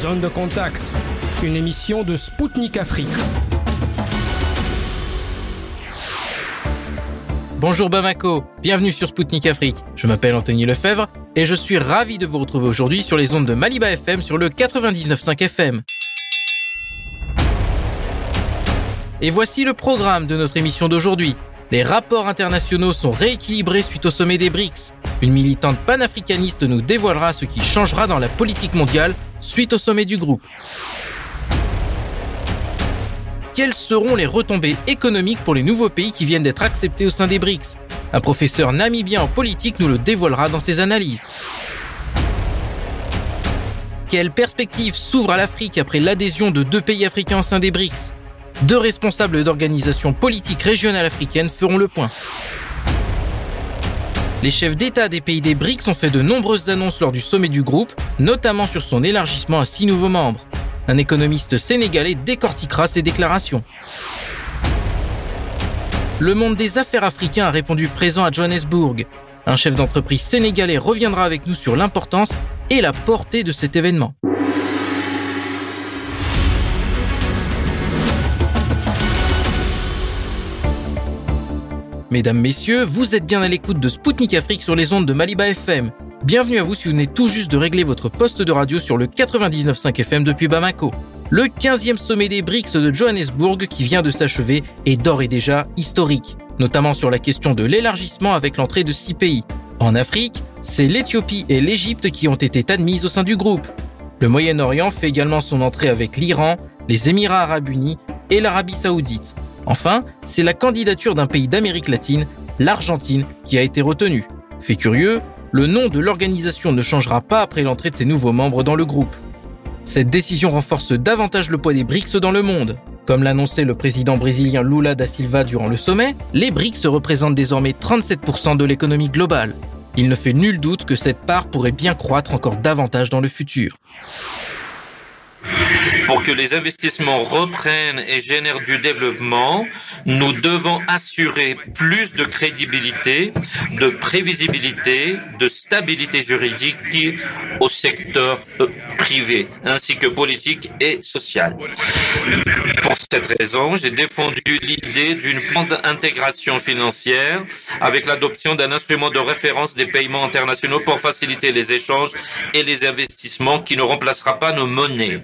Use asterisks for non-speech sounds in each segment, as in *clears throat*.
Zone de contact, une émission de Spoutnik Afrique. Bonjour Bamako, bienvenue sur Spoutnik Afrique. Je m'appelle Anthony Lefebvre et je suis ravi de vous retrouver aujourd'hui sur les ondes de Maliba FM sur le 99.5 FM. Et voici le programme de notre émission d'aujourd'hui. Les rapports internationaux sont rééquilibrés suite au sommet des BRICS. Une militante panafricaniste nous dévoilera ce qui changera dans la politique mondiale suite au sommet du groupe. Quelles seront les retombées économiques pour les nouveaux pays qui viennent d'être acceptés au sein des BRICS? Un professeur namibien en politique nous le dévoilera dans ses analyses. Quelles perspectives s'ouvrent à l'Afrique après l'adhésion de deux pays africains au sein des BRICS? Deux responsables d'organisations politiques régionales africaines feront le point. Les chefs d'État des pays des BRICS ont fait de nombreuses annonces lors du sommet du groupe, notamment sur son élargissement à six nouveaux membres. Un économiste sénégalais décortiquera ces déclarations. Le monde des affaires africain a répondu présent à Johannesburg. Un chef d'entreprise sénégalais reviendra avec nous sur l'importance et la portée de cet événement. Mesdames, Messieurs, vous êtes bien à l'écoute de Spoutnik Afrique sur les ondes de Maliba FM. Bienvenue à vous si vous venez tout juste de régler votre poste de radio sur le 99.5 FM depuis Bamako. Le 15e sommet des BRICS de Johannesburg qui vient de s'achever est d'ores et déjà historique, notamment sur la question de l'élargissement avec l'entrée de six pays. En Afrique, c'est l'Éthiopie et l'Égypte qui ont été admises au sein du groupe. Le Moyen-Orient fait également son entrée avec l'Iran, les Émirats arabes unis et l'Arabie saoudite. Enfin, c'est la candidature d'un pays d'Amérique latine, l'Argentine, qui a été retenue. Fait curieux, le nom de l'organisation ne changera pas après l'entrée de ses nouveaux membres dans le groupe. Cette décision renforce davantage le poids des BRICS dans le monde. Comme l'annonçait le président brésilien Lula da Silva durant le sommet, les BRICS représentent désormais 37% de l'économie globale. Il ne fait nul doute que cette part pourrait bien croître encore davantage dans le futur. Pour que les investissements reprennent et génèrent du développement, nous devons assurer plus de crédibilité, de prévisibilité, de stabilité juridique au secteur euh, privé, ainsi que politique et social. Pour cette raison, j'ai défendu l'idée d'une grande intégration financière avec l'adoption d'un instrument de référence des paiements internationaux pour faciliter les échanges et les investissements qui ne remplacera pas nos monnaies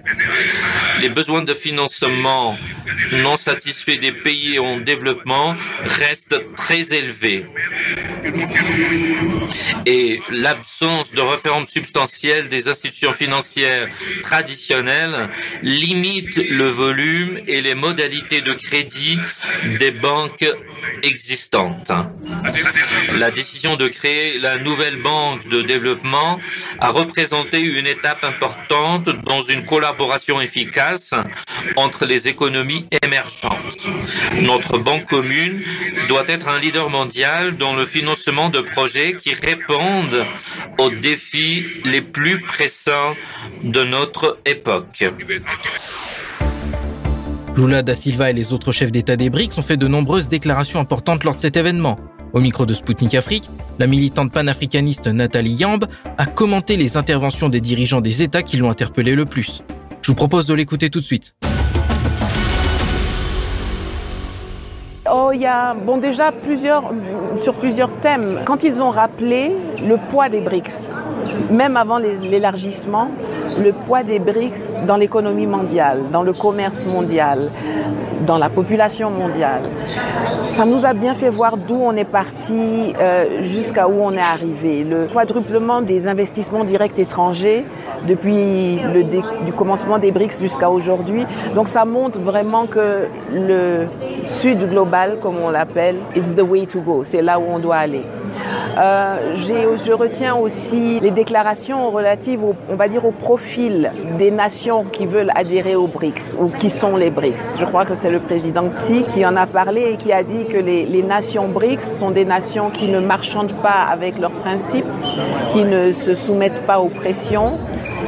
les besoins de financement non satisfaits des pays en développement restent très élevés. Et l'absence de réforme substantielle des institutions financières traditionnelles limite le volume et les modalités de crédit des banques existantes. La décision de créer la nouvelle banque de développement a représenté une étape importante dans une collaboration efficace entre les économies émergentes. Notre banque commune doit être un leader mondial dans le financement de projets qui répondent aux défis les plus pressants de notre époque. Lula da Silva et les autres chefs d'État des BRICS ont fait de nombreuses déclarations importantes lors de cet événement. Au micro de Sputnik Afrique, la militante panafricaniste Nathalie Yamb a commenté les interventions des dirigeants des États qui l'ont interpellé le plus. Je vous propose de l'écouter tout de suite. Oh, il y a bon, déjà plusieurs, sur plusieurs thèmes. Quand ils ont rappelé le poids des BRICS, même avant l'élargissement, le poids des BRICS dans l'économie mondiale, dans le commerce mondial, dans la population mondiale. Ça nous a bien fait voir d'où on est parti euh, jusqu'à où on est arrivé. Le quadruplement des investissements directs étrangers depuis le du commencement des BRICS jusqu'à aujourd'hui. Donc ça montre vraiment que le sud global, comme on l'appelle, it's the way to go. C'est là où on doit aller. Euh, je retiens aussi les déclarations relatives, au, on va dire, au profil des nations qui veulent adhérer aux BRICS ou qui sont les BRICS. Je crois que c'est le président Xi qui en a parlé et qui a dit que les, les nations BRICS sont des nations qui ne marchandent pas avec leurs principes, qui ne se soumettent pas aux pressions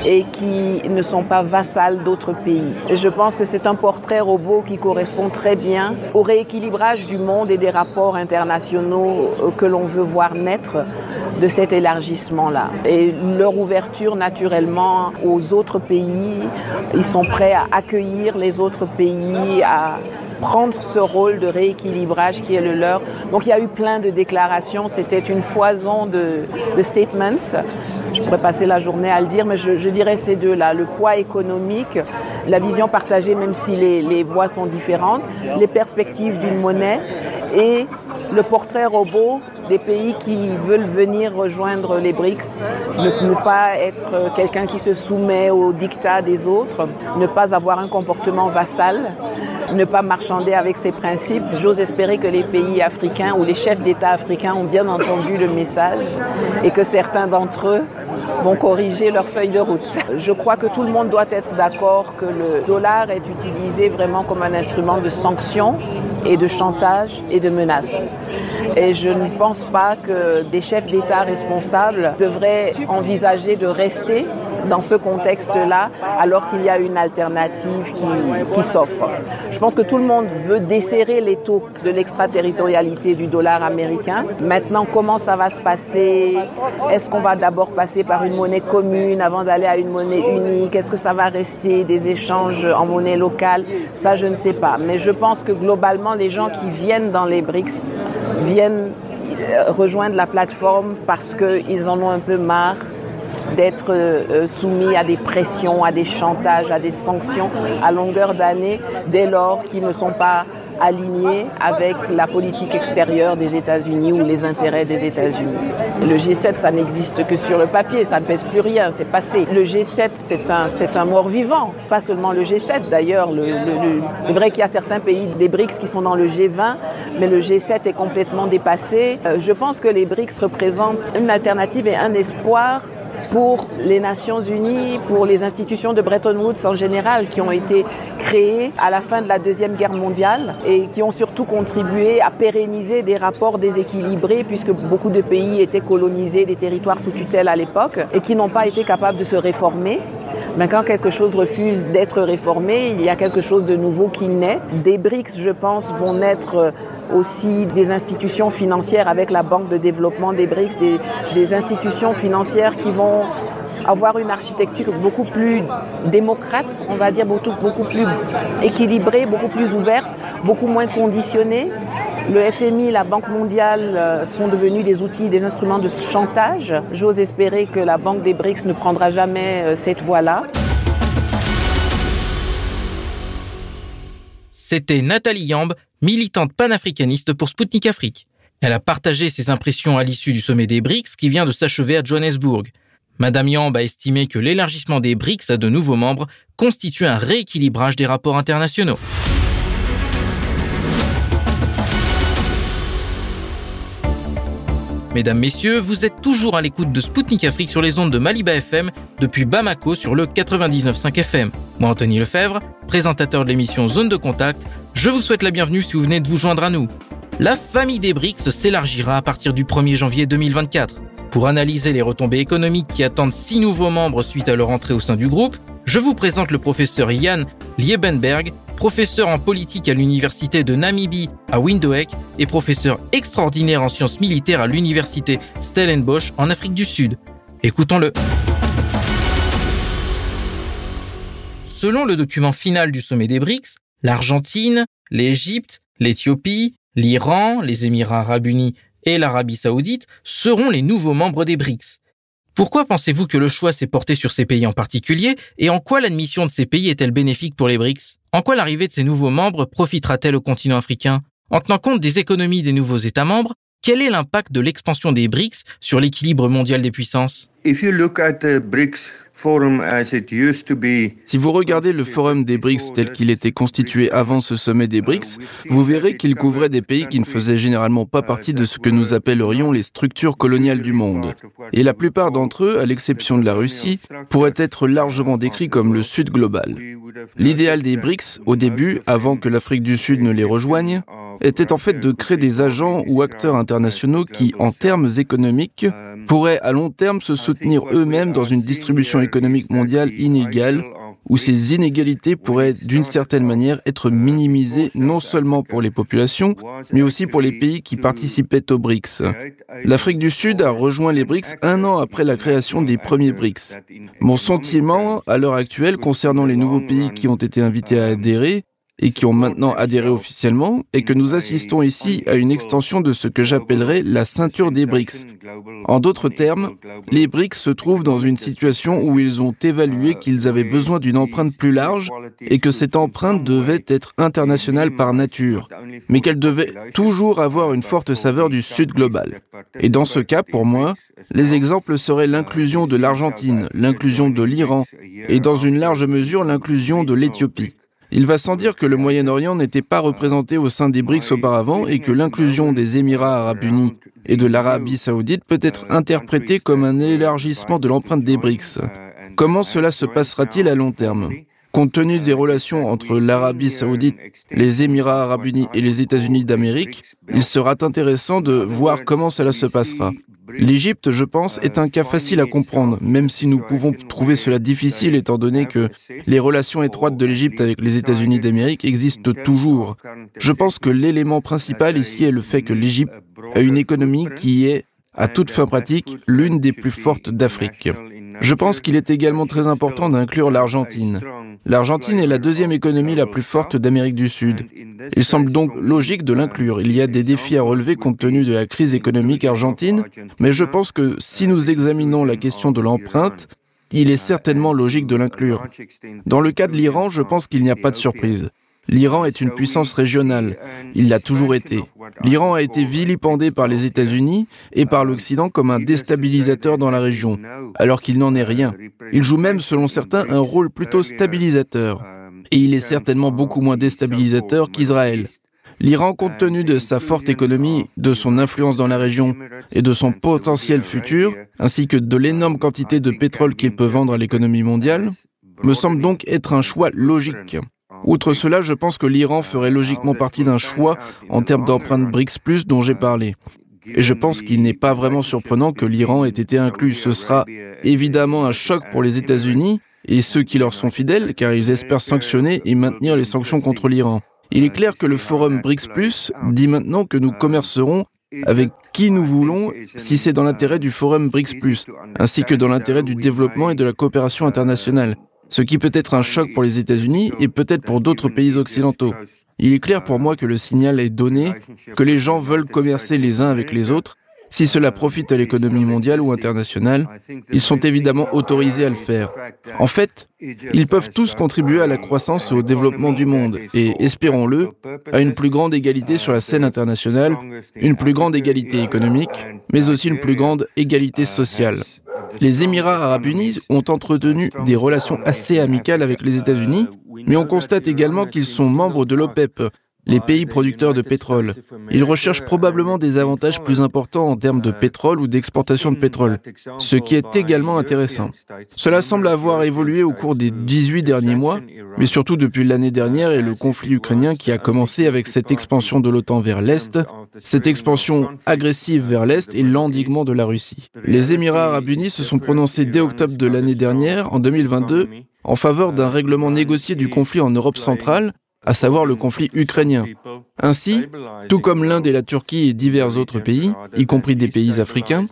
et qui ne sont pas vassales d'autres pays. Je pense que c'est un portrait robot qui correspond très bien au rééquilibrage du monde et des rapports internationaux que l'on veut voir naître de cet élargissement-là. Et leur ouverture naturellement aux autres pays, ils sont prêts à accueillir les autres pays, à prendre ce rôle de rééquilibrage qui est le leur. Donc il y a eu plein de déclarations, c'était une foison de, statements. Je pourrais passer la journée à le dire, mais je, dirais ces deux-là, le poids économique, la vision partagée, même si les, les voix sont différentes, les perspectives d'une monnaie et le portrait robot des pays qui veulent venir rejoindre les BRICS, ne, pas être quelqu'un qui se soumet aux dictats des autres, ne pas avoir un comportement vassal, ne pas marchander avec ses principes. J'ose espérer que les pays africains ou les chefs d'État africains ont bien entendu le message et que certains d'entre eux vont corriger leur feuille de route. Je crois que tout le monde doit être d'accord que le dollar est utilisé vraiment comme un instrument de sanction et de chantage et de menace. Et je ne pense pas que des chefs d'État responsables devraient envisager de rester dans ce contexte-là, alors qu'il y a une alternative qui, s'offre. Je pense que tout le monde veut desserrer les taux de l'extraterritorialité du dollar américain. Maintenant, comment ça va se passer? Est-ce qu'on va d'abord passer par une monnaie commune avant d'aller à une monnaie unique? Est-ce que ça va rester des échanges en monnaie locale? Ça, je ne sais pas. Mais je pense que globalement, les gens qui viennent dans les BRICS viennent rejoindre la plateforme parce qu'ils en ont un peu marre d'être euh, soumis à des pressions, à des chantages, à des sanctions à longueur d'année dès lors qu'ils ne sont pas alignés avec la politique extérieure des États-Unis ou les intérêts des États-Unis. Le G7, ça n'existe que sur le papier, ça ne pèse plus rien, c'est passé. Le G7, c'est un, c'est un mort vivant, pas seulement le G7 d'ailleurs. Le, le, le, c'est vrai qu'il y a certains pays des BRICS qui sont dans le G20, mais le G7 est complètement dépassé. Euh, je pense que les BRICS représentent une alternative et un espoir pour les Nations Unies, pour les institutions de Bretton Woods en général, qui ont été créées à la fin de la Deuxième Guerre mondiale et qui ont surtout contribué à pérenniser des rapports déséquilibrés, puisque beaucoup de pays étaient colonisés, des territoires sous tutelle à l'époque, et qui n'ont pas été capables de se réformer. Mais quand quelque chose refuse d'être réformé, il y a quelque chose de nouveau qui naît. Des BRICS, je pense, vont naître aussi des institutions financières avec la Banque de développement des BRICS, des, institutions financières qui vont avoir une architecture beaucoup plus démocrate, on va dire beaucoup plus équilibrée, beaucoup plus ouverte, beaucoup moins conditionnée. Le FMI, la Banque mondiale sont devenus des outils, des instruments de chantage. J'ose espérer que la Banque des BRICS ne prendra jamais cette voie-là. C'était Nathalie Yamb, militante panafricaniste pour Sputnik Afrique. Elle a partagé ses impressions à l'issue du sommet des BRICS qui vient de s'achever à Johannesburg. Madame Yamb a estimé que l'élargissement des BRICS à de nouveaux membres constitue un rééquilibrage des rapports internationaux. Mesdames, Messieurs, vous êtes toujours à l'écoute de Spoutnik Afrique sur les ondes de Maliba FM depuis Bamako sur le 99.5 FM. Moi, Anthony Lefebvre, présentateur de l'émission Zone de Contact, je vous souhaite la bienvenue si vous venez de vous joindre à nous. La famille des BRICS s'élargira à partir du 1er janvier 2024. Pour analyser les retombées économiques qui attendent six nouveaux membres suite à leur entrée au sein du groupe, je vous présente le professeur Jan Liebenberg, professeur en politique à l'université de Namibie à Windhoek et professeur extraordinaire en sciences militaires à l'université Stellenbosch en Afrique du Sud. Écoutons-le. Selon le document final du sommet des BRICS, l'Argentine, l'Égypte, l'Éthiopie, l'Iran, les Émirats arabes unis et l'Arabie saoudite seront les nouveaux membres des BRICS. Pourquoi pensez-vous que le choix s'est porté sur ces pays en particulier et en quoi l'admission de ces pays est-elle bénéfique pour les BRICS? En quoi l'arrivée de ces nouveaux membres profitera-t-elle au continent africain? En tenant compte des économies des nouveaux États membres, quel est l'impact de l'expansion des BRICS sur l'équilibre mondial des puissances? If you look at the BRICS si vous regardez le forum des BRICS tel qu'il était constitué avant ce sommet des BRICS, vous verrez qu'il couvrait des pays qui ne faisaient généralement pas partie de ce que nous appellerions les structures coloniales du monde. Et la plupart d'entre eux, à l'exception de la Russie, pourraient être largement décrits comme le Sud global. L'idéal des BRICS, au début, avant que l'Afrique du Sud ne les rejoigne, était en fait de créer des agents ou acteurs internationaux qui, en termes économiques, pourraient à long terme se soutenir eux-mêmes dans une distribution économique mondiale inégale où ces inégalités pourraient d'une certaine manière être minimisées non seulement pour les populations, mais aussi pour les pays qui participaient aux BRICS. L'Afrique du Sud a rejoint les BRICS un an après la création des premiers BRICS. Mon sentiment à l'heure actuelle concernant les nouveaux pays qui ont été invités à adhérer et qui ont maintenant adhéré officiellement, et que nous assistons ici à une extension de ce que j'appellerais la ceinture des BRICS. En d'autres termes, les BRICS se trouvent dans une situation où ils ont évalué qu'ils avaient besoin d'une empreinte plus large et que cette empreinte devait être internationale par nature, mais qu'elle devait toujours avoir une forte saveur du Sud global. Et dans ce cas, pour moi, les exemples seraient l'inclusion de l'Argentine, l'inclusion de l'Iran et dans une large mesure l'inclusion de l'Éthiopie. Il va sans dire que le Moyen-Orient n'était pas représenté au sein des BRICS auparavant et que l'inclusion des Émirats arabes unis et de l'Arabie saoudite peut être interprétée comme un élargissement de l'empreinte des BRICS. Comment cela se passera-t-il à long terme? Compte tenu des relations entre l'Arabie saoudite, les Émirats arabes unis et les États-Unis d'Amérique, il sera intéressant de voir comment cela se passera. L'Égypte, je pense, est un cas facile à comprendre, même si nous pouvons trouver cela difficile étant donné que les relations étroites de l'Égypte avec les États-Unis d'Amérique existent toujours. Je pense que l'élément principal ici est le fait que l'Égypte a une économie qui est, à toute fin pratique, l'une des plus fortes d'Afrique. Je pense qu'il est également très important d'inclure l'Argentine. L'Argentine est la deuxième économie la plus forte d'Amérique du Sud. Il semble donc logique de l'inclure. Il y a des défis à relever compte tenu de la crise économique argentine, mais je pense que si nous examinons la question de l'empreinte, il est certainement logique de l'inclure. Dans le cas de l'Iran, je pense qu'il n'y a pas de surprise. L'Iran est une puissance régionale. Il l'a toujours été. L'Iran a été vilipendé par les États-Unis et par l'Occident comme un déstabilisateur dans la région, alors qu'il n'en est rien. Il joue même, selon certains, un rôle plutôt stabilisateur. Et il est certainement beaucoup moins déstabilisateur qu'Israël. L'Iran, compte tenu de sa forte économie, de son influence dans la région et de son potentiel futur, ainsi que de l'énorme quantité de pétrole qu'il peut vendre à l'économie mondiale, me semble donc être un choix logique. Outre cela, je pense que l'Iran ferait logiquement partie d'un choix en termes d'empreinte BRICS dont j'ai parlé. Et je pense qu'il n'est pas vraiment surprenant que l'Iran ait été inclus. Ce sera évidemment un choc pour les États-Unis et ceux qui leur sont fidèles, car ils espèrent sanctionner et maintenir les sanctions contre l'Iran. Il est clair que le forum BRICS Plus dit maintenant que nous commercerons avec qui nous voulons si c'est dans l'intérêt du forum BRICS Plus, ainsi que dans l'intérêt du développement et de la coopération internationale ce qui peut être un choc pour les États-Unis et peut-être pour d'autres pays occidentaux. Il est clair pour moi que le signal est donné que les gens veulent commercer les uns avec les autres. Si cela profite à l'économie mondiale ou internationale, ils sont évidemment autorisés à le faire. En fait, ils peuvent tous contribuer à la croissance et au développement du monde et, espérons-le, à une plus grande égalité sur la scène internationale, une plus grande égalité économique, mais aussi une plus grande égalité sociale. Les Émirats arabes unis ont entretenu des relations assez amicales avec les États-Unis, mais on constate également qu'ils sont membres de l'OPEP, les pays producteurs de pétrole. Ils recherchent probablement des avantages plus importants en termes de pétrole ou d'exportation de pétrole, ce qui est également intéressant. Cela semble avoir évolué au cours des 18 derniers mois, mais surtout depuis l'année dernière et le conflit ukrainien qui a commencé avec cette expansion de l'OTAN vers l'Est, cette expansion agressive vers l'Est et l'endiguement de la Russie. Les Émirats arabes unis se sont prononcés dès octobre de l'année dernière, en 2022, en faveur d'un règlement négocié du conflit en Europe centrale à savoir le conflit ukrainien. Ainsi, tout comme l'Inde et la Turquie et divers autres pays, y compris des pays africains,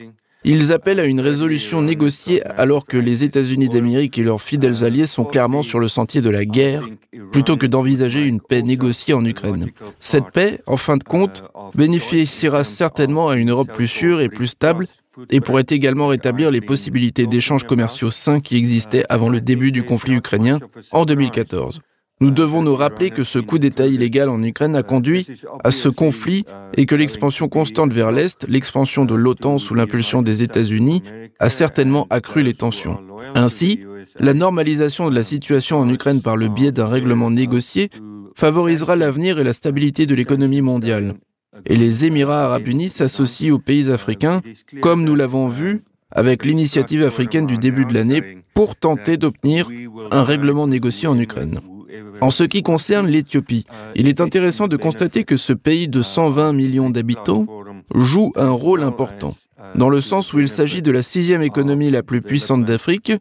ils appellent à une résolution négociée alors que les États-Unis d'Amérique et leurs fidèles alliés sont clairement sur le sentier de la guerre, plutôt que d'envisager une paix négociée en Ukraine. Cette paix, en fin de compte, bénéficiera certainement à une Europe plus sûre et plus stable et pourrait également rétablir les possibilités d'échanges commerciaux sains qui existaient avant le début du conflit ukrainien en 2014. Nous devons nous rappeler que ce coup d'État illégal en Ukraine a conduit à ce conflit et que l'expansion constante vers l'Est, l'expansion de l'OTAN sous l'impulsion des États-Unis, a certainement accru les tensions. Ainsi, la normalisation de la situation en Ukraine par le biais d'un règlement négocié favorisera l'avenir et la stabilité de l'économie mondiale. Et les Émirats arabes unis s'associent aux pays africains, comme nous l'avons vu avec l'initiative africaine du début de l'année pour tenter d'obtenir un règlement négocié en Ukraine. En ce qui concerne l'Éthiopie, il est intéressant de constater que ce pays de 120 millions d'habitants joue un rôle important. dans le sens où il s'agit de la sixième économie la plus puissante d'Afrique,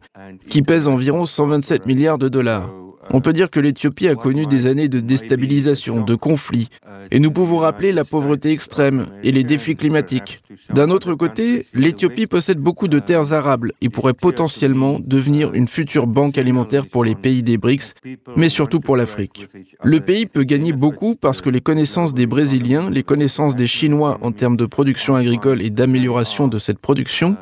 qui pèse environ 127 milliards de dollars. On peut dire que l'Éthiopie a connu des années de déstabilisation, de conflits, et nous pouvons rappeler la pauvreté extrême et les défis climatiques. D'un autre côté, l'Éthiopie possède beaucoup de terres arables. Et pourrait potentiellement devenir une future banque alimentaire pour les pays des BRICS, mais surtout pour l'Afrique. Le pays peut gagner beaucoup parce que les connaissances des Brésiliens, les connaissances des Chinois en termes de production agricole et d'amélioration de cette production,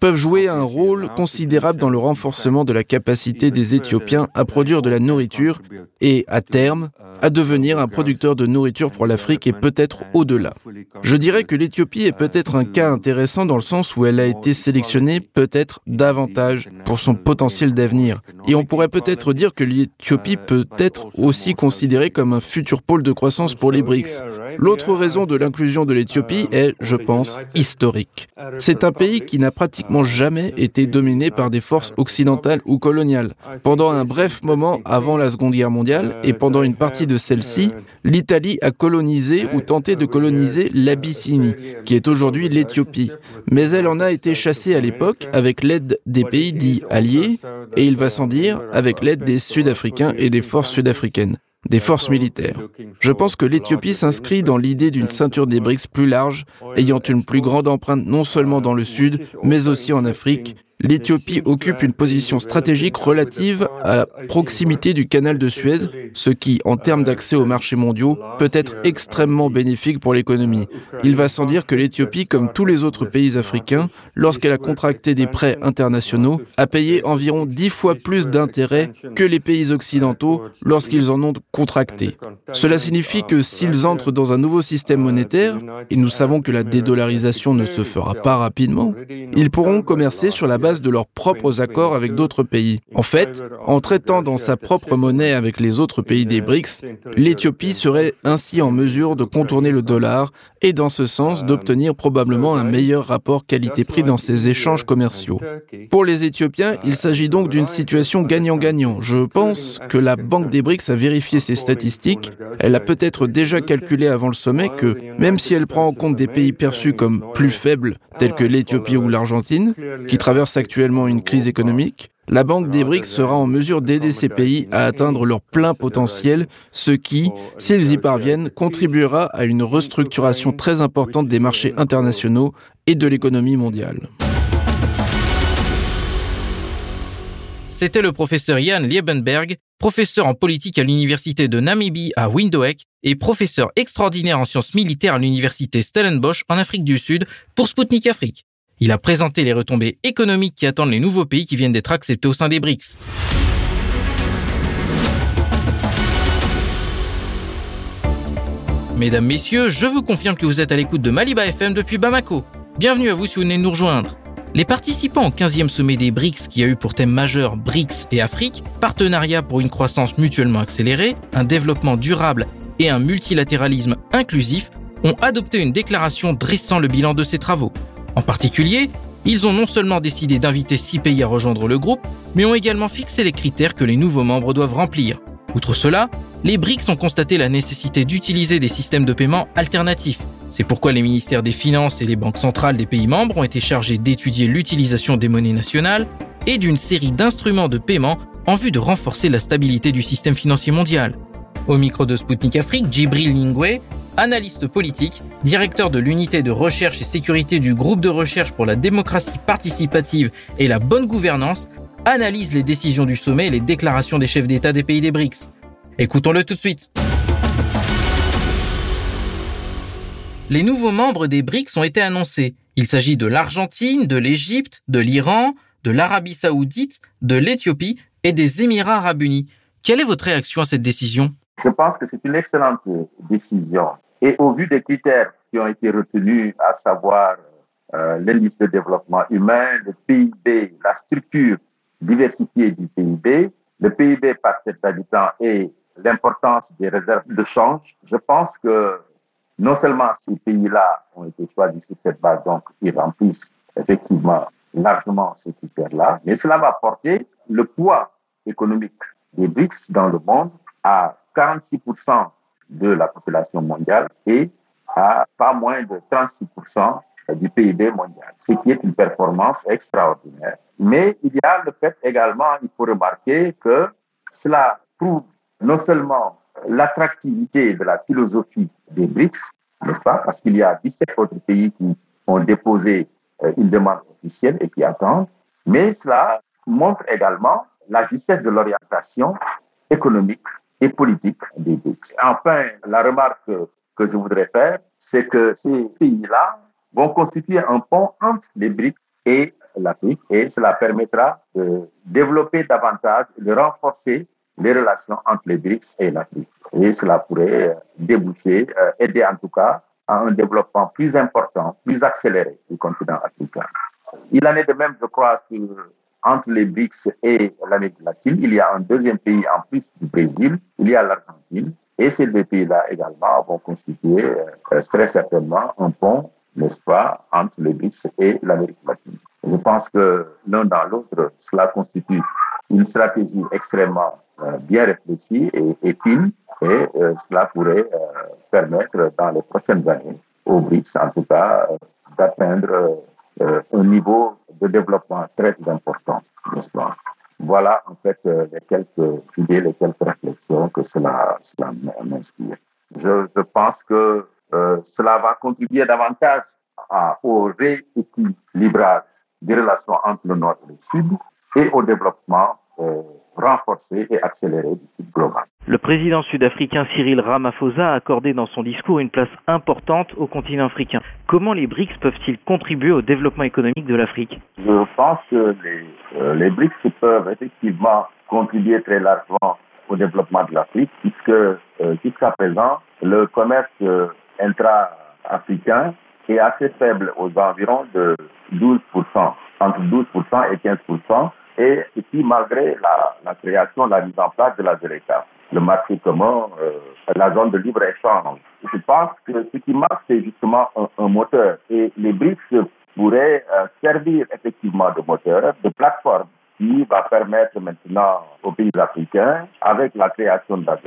peuvent jouer un rôle considérable dans le renforcement de la capacité des Éthiopiens à produire de la nourriture et, à terme, à devenir un producteur de nourriture pour l'Afrique et peut-être au-delà. Je dirais que l'Éthiopie est peut-être un cas intéressant dans le sens où elle a été sélectionnée peut-être davantage pour son potentiel d'avenir. Et on pourrait peut-être dire que l'Éthiopie peut être aussi considérée comme un futur pôle de croissance pour les BRICS. L'autre raison de l'inclusion de l'Éthiopie est, je pense, historique. C'est un pays qui n'a pratiquement jamais été dominé par des forces occidentales ou coloniales. Pendant un bref moment avant la Seconde Guerre mondiale et pendant une partie de celle-ci, l'Italie a colonisé ou tenté de coloniser l'Abyssinie, qui est aujourd'hui l'Éthiopie. Mais elle en a été chassée à l'époque avec l'aide des pays dits alliés, et il va sans dire, avec l'aide des Sud-Africains et des forces sud-africaines des forces militaires. Je pense que l'Éthiopie s'inscrit dans l'idée d'une ceinture des BRICS plus large, ayant une plus grande empreinte non seulement dans le Sud, mais aussi en Afrique, l'Éthiopie occupe une position stratégique relative à la proximité du canal de Suez, ce qui, en termes d'accès aux marchés mondiaux, peut être extrêmement bénéfique pour l'économie. Il va sans dire que l'Éthiopie, comme tous les autres pays africains, lorsqu'elle a contracté des prêts internationaux, a payé environ dix fois plus d'intérêts que les pays occidentaux lorsqu'ils en ont contracté. Cela signifie que s'ils entrent dans un nouveau système monétaire, et nous savons que la dédollarisation ne se fera pas rapidement, ils pourront commercer sur la base de leurs propres accords avec d'autres pays. En fait, en traitant dans sa propre monnaie avec les autres pays des BRICS, l'Éthiopie serait ainsi en mesure de contourner le dollar et dans ce sens d'obtenir probablement un meilleur rapport qualité-prix dans ses échanges commerciaux. Pour les Éthiopiens, il s'agit donc d'une situation gagnant-gagnant. Je pense que la Banque des BRICS a vérifié ses statistiques. Elle a peut-être déjà calculé avant le sommet que, même si elle prend en compte des pays perçus comme plus faibles, tels que l'Éthiopie ou l'Argentine, qui traversent actuellement une crise économique, la Banque des BRICS sera en mesure d'aider ces pays à atteindre leur plein potentiel, ce qui, s'ils y parviennent, contribuera à une restructuration très importante des marchés internationaux et de l'économie mondiale. C'était le professeur Jan Liebenberg, professeur en politique à l'université de Namibie à Windhoek et professeur extraordinaire en sciences militaires à l'université Stellenbosch en Afrique du Sud pour Sputnik Afrique. Il a présenté les retombées économiques qui attendent les nouveaux pays qui viennent d'être acceptés au sein des BRICS. Mesdames, Messieurs, je vous confirme que vous êtes à l'écoute de Maliba FM depuis Bamako. Bienvenue à vous si vous venez de nous rejoindre. Les participants au 15e sommet des BRICS qui a eu pour thème majeur BRICS et Afrique, partenariat pour une croissance mutuellement accélérée, un développement durable et un multilatéralisme inclusif, ont adopté une déclaration dressant le bilan de ces travaux. En particulier, ils ont non seulement décidé d'inviter six pays à rejoindre le groupe, mais ont également fixé les critères que les nouveaux membres doivent remplir. Outre cela, les BRICS ont constaté la nécessité d'utiliser des systèmes de paiement alternatifs. C'est pourquoi les ministères des Finances et les banques centrales des pays membres ont été chargés d'étudier l'utilisation des monnaies nationales et d'une série d'instruments de paiement en vue de renforcer la stabilité du système financier mondial. Au micro de Sputnik Afrique, Djibril Lingwe, analyste politique, directeur de l'unité de recherche et sécurité du groupe de recherche pour la démocratie participative et la bonne gouvernance, analyse les décisions du sommet et les déclarations des chefs d'État des pays des BRICS. Écoutons-le tout de suite. Les nouveaux membres des BRICS ont été annoncés. Il s'agit de l'Argentine, de l'Égypte, de l'Iran, de l'Arabie saoudite, de l'Éthiopie et des Émirats arabes unis. Quelle est votre réaction à cette décision? Je pense que c'est une excellente décision. Et au vu des critères qui ont été retenus, à savoir euh, l'indice de développement humain, le PIB, la structure diversifiée du PIB, le PIB par tête d'habitant et l'importance des réserves de change, je pense que non seulement ces pays-là ont été choisis sur cette base, donc ils remplissent effectivement largement ces critères-là, mais cela va porter le poids économique des BRICS dans le monde à 46% de la population mondiale et à pas moins de 36% du PIB mondial, ce qui est une performance extraordinaire. Mais il y a le fait également, il faut remarquer que cela prouve non seulement l'attractivité de la philosophie des BRICS, n'est-ce pas Parce qu'il y a 17 autres pays qui ont déposé euh, une demande officielle et qui attendent, mais cela montre également la justesse de l'orientation économique et politique des BRICS. Enfin, la remarque que je voudrais faire, c'est que ces pays-là vont constituer un pont entre les BRICS et l'Afrique et cela permettra de développer davantage, de renforcer les relations entre les BRICS et l'Afrique. Et cela pourrait déboucher, euh, aider en tout cas à un développement plus important, plus accéléré du continent africain. Il en est de même, je crois, que entre les BRICS et l'Amérique latine, il y a un deuxième pays en plus du Brésil, il y a l'Argentine, et ces deux pays-là également vont constituer euh, très certainement un pont, n'est-ce pas, entre les BRICS et l'Amérique latine. Je pense que l'un dans l'autre, cela constitue une stratégie extrêmement euh, bien réfléchie et, fine, et euh, cela pourrait permettre dans les prochaines années aux BRICS, en tout cas, d'atteindre un niveau de développement très important, n'est-ce pas? Voilà en fait euh, les quelques idées, les quelques réflexions que cela, cela m'inspire. Je, je, pense que euh, cela va contribuer davantage à, au rééquilibrage des relations entre le Nord et le Sud et au développement euh, renforcé et accéléré du Sud global. Le président sud-africain Cyril Ramaphosa a accordé dans son discours une place importante au continent africain. Comment les BRICS peuvent-ils contribuer au développement économique de l'Afrique? Je pense que les, euh, les, BRICS peuvent effectivement contribuer très largement au développement de l'Afrique, puisque euh, jusqu'à présent, le commerce euh, intra-africain est assez faible, aux environs de 12%, entre 12% et 15%, et ceci malgré la, création, la mise en place de la ZLECA, le marché commun, euh, la zone de libre-échange. Je pense que ce qui marche, c'est justement un, un, moteur. Et les BRICS pourraient euh, servir effectivement de moteur, de plateforme qui va permettre maintenant aux pays africains, avec la création de la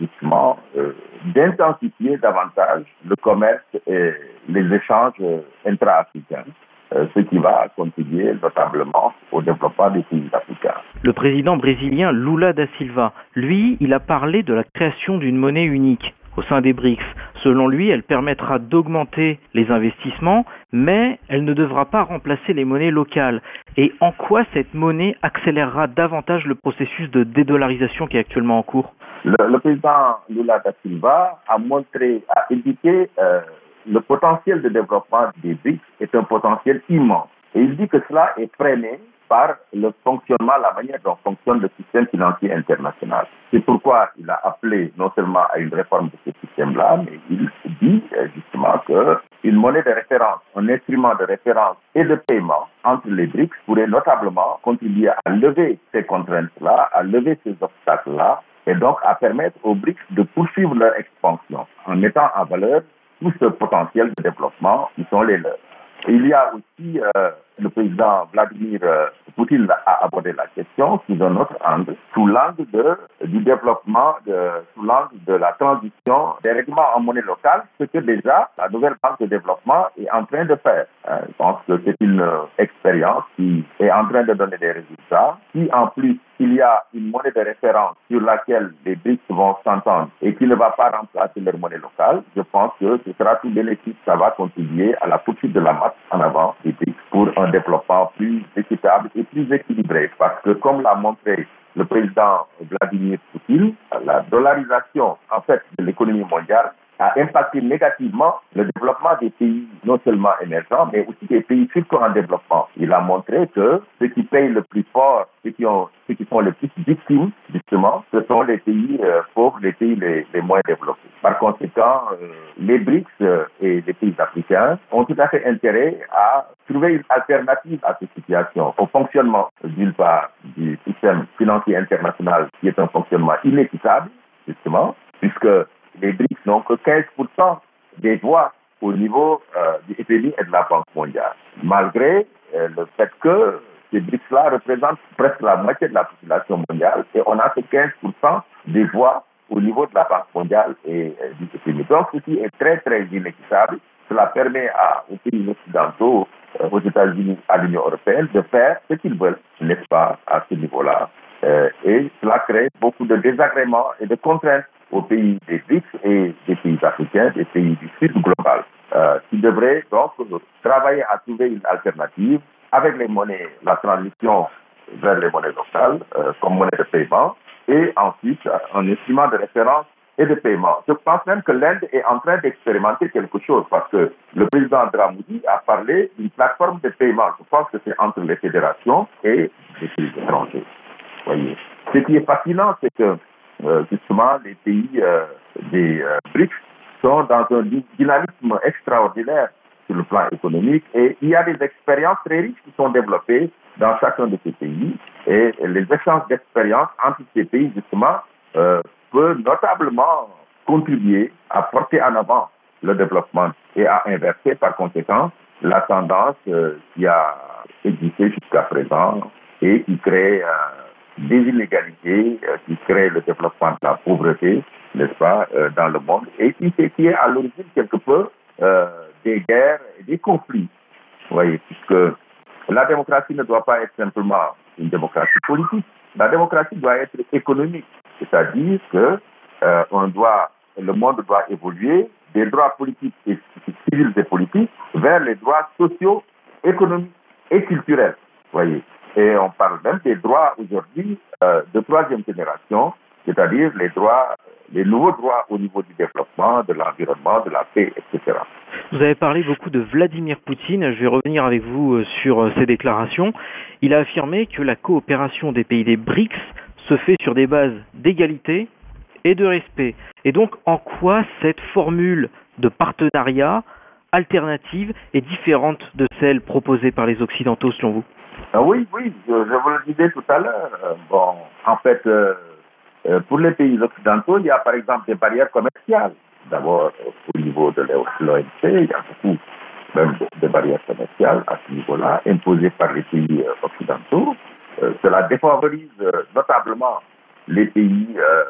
justement, euh, d'intensifier davantage le commerce et les échanges euh, intra-africains. Euh, ce qui va contribuer notablement au développement des pays africains. Le président brésilien Lula da Silva, lui, il a parlé de la création d'une monnaie unique au sein des BRICS. Selon lui, elle permettra d'augmenter les investissements, mais elle ne devra pas remplacer les monnaies locales. Et en quoi cette monnaie accélérera davantage le processus de dédollarisation qui est actuellement en cours? Le, le, président Lula da Silva a montré, a indiqué euh, le potentiel de développement des BRICS est un potentiel immense. Et il dit que cela est freiné par le fonctionnement, la manière dont fonctionne le système financier international. C'est pourquoi il a appelé non seulement à une réforme de ce système-là, mais il dit euh, justement qu'une monnaie de référence, un instrument de référence et de paiement entre les BRICS pourrait notablement contribuer à lever ces contraintes-là, à lever ces obstacles-là, et donc à permettre aux BRICS de poursuivre leur expansion en mettant en valeur tout ce potentiel de développement qui sont les leurs. Il y a aussi euh, le président Vladimir euh, Poutine a abordé la question sous un autre angle, sous l'angle du développement, sous l'angle de la transition des règlements en monnaie locale, ce que déjà la nouvelle banque de développement est en train de faire. Hein, je pense que c'est une euh, expérience qui est en train de donner des résultats. Si en plus il y a une monnaie de référence sur laquelle les BRICS vont s'entendre et qui ne va pas remplacer leur monnaie locale, je pense que ce sera tout bénéfice. Ça va contribuer à la poursuite de la marche en avant des BRICS pour un développement plus équitable et plus équilibré. Parce que comme l'a montré le président Vladimir Poutine, la dollarisation en de l'économie mondiale a impacté négativement le développement des pays non seulement émergents, mais aussi des pays surtout en développement. Il a montré que ceux qui payent le plus fort, ceux qui, sont les plus victimes, justement, ce sont les pays euh, pauvres, les pays les, les, moins développés. Par conséquent, euh, les BRICS euh, et les pays africains ont tout à fait intérêt à trouver une alternative à cette situation, au fonctionnement d'une part du système financier international qui est un fonctionnement inéquitable, justement, puisque les BRICS n'ont que 15% des voix au niveau euh, du FMI et de la Banque mondiale, malgré euh, le fait que ces BRICS-là représentent presque la moitié de la population mondiale et on a que 15% des voix au niveau de la Banque mondiale et euh, du FMI. Donc, ceci est très, très inéquitable cela permet aux pays occidentaux, euh, aux États-Unis, à l'Union européenne de faire ce qu'ils veulent, n'est-ce pas, à ce niveau-là. Euh, et cela crée beaucoup de désagréments et de contraintes aux pays des BRICS et des pays africains, des pays du Sud global, euh, qui devraient donc travailler à trouver une alternative avec les monnaies, la transition vers les monnaies locales euh, comme monnaie de paiement et ensuite un instrument de référence et de paiement. Je pense même que l'Inde est en train d'expérimenter quelque chose parce que le président Dramoudi a parlé d'une plateforme de paiement. Je pense que c'est entre les fédérations et les pays étrangers. Voyez. Ce qui est fascinant, c'est que euh, justement les pays euh, des euh, BRICS sont dans un dynamisme extraordinaire sur le plan économique et il y a des expériences très riches qui sont développées dans chacun de ces pays et les échanges d'expériences entre ces pays justement euh, peuvent notablement contribuer à porter en avant le développement et à inverser par conséquent la tendance euh, qui a existé jusqu'à présent et qui crée euh, des inégalités, euh, qui crée le développement de la pauvreté, n'est-ce pas, euh, dans le monde et qui, qui est à l'origine quelque peu euh, des guerres et des conflits. Vous voyez, puisque la démocratie ne doit pas être simplement une démocratie politique. La démocratie doit être économique, c'est-à-dire que on doit, le monde doit évoluer des droits politiques civils et politiques vers les droits sociaux, économiques et culturels. Voyez. Et on parle même des droits aujourd'hui euh, de troisième génération, c'est-à-dire les droits, les nouveaux droits au niveau du développement, de l'environnement, de la paix, etc. Vous avez parlé beaucoup de Vladimir Poutine. Je vais revenir avec vous euh, sur euh, ses déclarations. Il a affirmé que la coopération des pays des BRICS se fait sur des bases d'égalité et de respect. Et donc, en quoi cette formule de partenariat alternative est différente de celle proposée par les Occidentaux, selon vous? Oui, oui, je, vous le disais tout à l'heure. Bon, en fait, euh, pour les pays occidentaux, il y a par exemple des barrières commerciales. D'abord, au niveau de l'OMC, il y a beaucoup même de barrières commerciales à ce niveau-là, imposées par les pays occidentaux. Euh, cela défavorise euh, notablement les pays euh,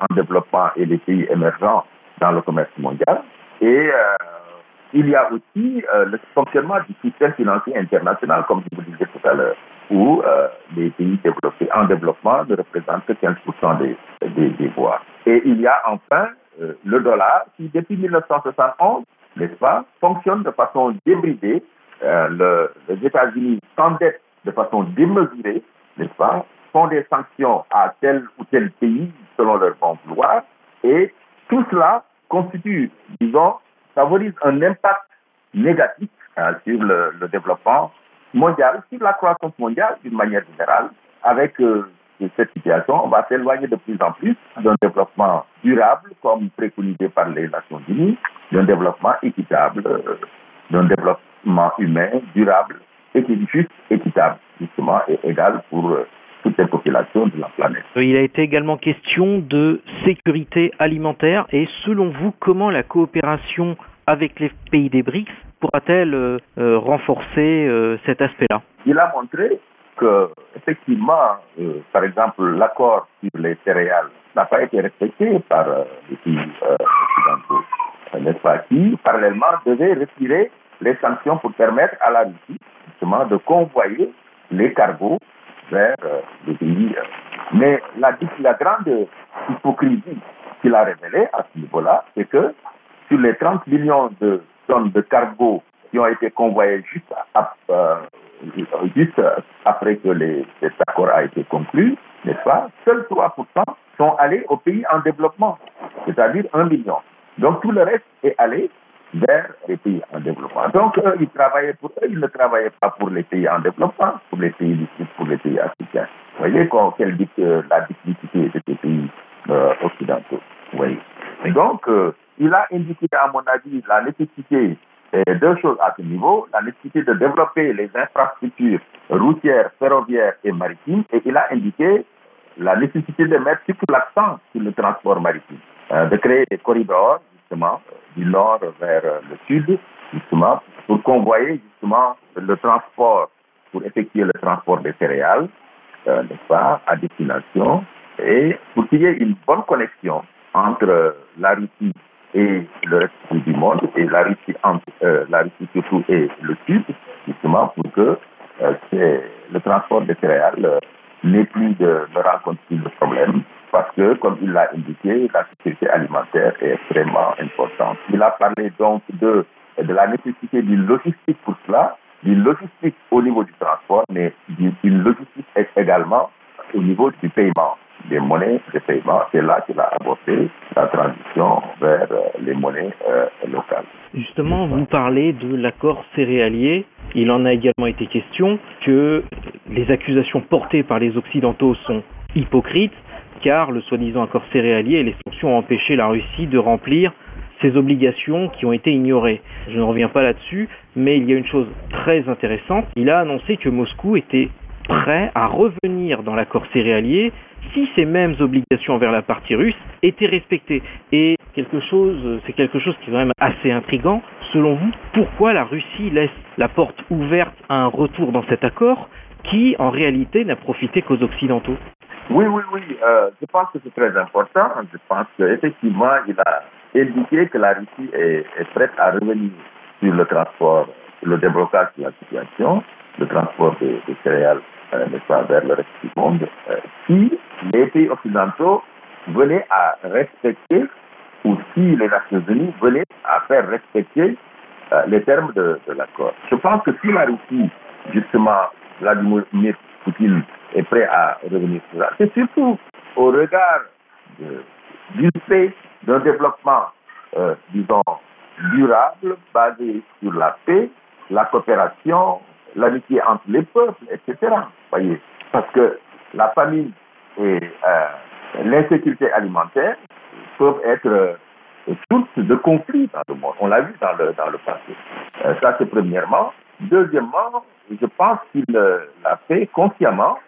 en développement et les pays émergents dans le commerce mondial. Et il y a aussi le fonctionnement du système financier international, comme je vous disais tout à l'heure, où les pays développés en développement ne représentent que 15% des, des, des voix. Et il y a enfin le dollar qui, depuis 1971, n'est-ce pas, fonctionne de façon débridée. Le, les États-Unis s'endettent de façon démesurée, n'est-ce pas, font des sanctions à tel ou tel pays selon leur bon vouloir, et tout cela constitue, disons, favorise un impact négatif hein, sur le, développement mondial, sur la croissance mondiale d'une manière générale. Avec euh, cette situation, on va s'éloigner de plus en plus d'un développement durable, comme préconisé par les Nations Unies, d'un développement équitable, euh, d'un développement humain durable et équitable, justement, et égal pour euh, toutes les populations de la planète. Il a été également question de sécurité alimentaire. Et selon vous, comment la coopération avec les pays des BRICS pourra-t-elle euh, euh, renforcer euh, cet aspect-là? Il a montré que, effectivement, par exemple, l'accord sur les céréales n'a pas été respecté par les pays occidentaux, n'est-ce pas, qui, parallèlement, devaient retirer les sanctions pour permettre à la Russie justement de convoyer les cargos vers pays. Euh. Mais la, grande hypocrisie qu'il a révélée à ce niveau-là, c'est que sur les 30 millions de tonnes de cargos qui ont été convoyés juste, euh, après que cet accord a été conclu, n'est-ce seuls 3% sont allés aux pays en développement, c'est-à-dire 1 million. Donc tout le reste est allé vers les pays en développement. Donc, eux, ils travaillaient pour eux, ils ne travaillaient pas pour les pays en développement, pour les pays du Sud, pour les pays africains. Vous voyez quelle dit la difficulté de ces pays euh, occidentaux. Oui. Donc, euh, il a indiqué, à mon avis, la nécessité de deux choses à ce niveau, la nécessité de développer les infrastructures routières, ferroviaires et maritimes, et il a indiqué la nécessité de mettre surtout l'accent sur le transport maritime, euh, de créer des corridors du nord vers le sud, justement, pour convoyer justement le transport, pour effectuer le transport des céréales, euh, n'est-ce pas, à destination, et pour qu'il y ait une bonne connexion entre la Russie et le reste du monde, et la Russie, euh, la Russie surtout et le Sud, justement pour que euh, le transport des céréales n'ait plus de, ne rencontre plus de problème. Parce que, comme il l'a indiqué, la sécurité alimentaire est extrêmement importante. Il a parlé donc de, de la nécessité d'une logistique pour cela, d'une logistique au niveau du transport, mais d'une logistique également au niveau du paiement des monnaies de paiement. C'est là qu'il a abordé la transition vers euh, les monnaies euh, locales. Justement, vous parlez de l'accord céréalier. Il en a également été question que les accusations portées par les Occidentaux sont hypocrites, car le soi-disant accord céréalier et les sanctions ont empêché la Russie de remplir ses obligations qui ont été ignorées. Je ne reviens pas là-dessus, mais il y a une chose très intéressante. Il a annoncé que Moscou était prêt à revenir dans l'accord céréalier si ces mêmes obligations envers la partie russe étaient respectées. Et quelque chose, c'est quelque chose qui est quand même assez intrigant. Selon vous, pourquoi la Russie laisse la porte ouverte à un retour dans cet accord qui, en réalité, n'a profité qu'aux Occidentaux? Oui, oui, oui. Euh, je pense que c'est très important. Je pense qu'effectivement, il a indiqué que la Russie est, prête à revenir sur le transport, le déblocage de la situation, le transport des céréales euh, vers le reste du monde, euh, si les pays occidentaux venaient à respecter ou si les Nations Unies venaient à faire respecter les termes de, l'accord. Je pense que si la Russie, justement, Vladimir Poutine est prêt à revenir sur ça, c'est surtout au regard du fait d'un développement, disons, durable, basé sur la paix, la coopération, l'amitié entre les peuples, etc. Voyez, parce que la famine et euh, l'insécurité alimentaire peuvent être euh, source de conflits dans le monde. On l'a vu dans le, dans le passé. Euh, ça, c'est premièrement. Deuxièmement, je pense qu'il l'a fait consciemment,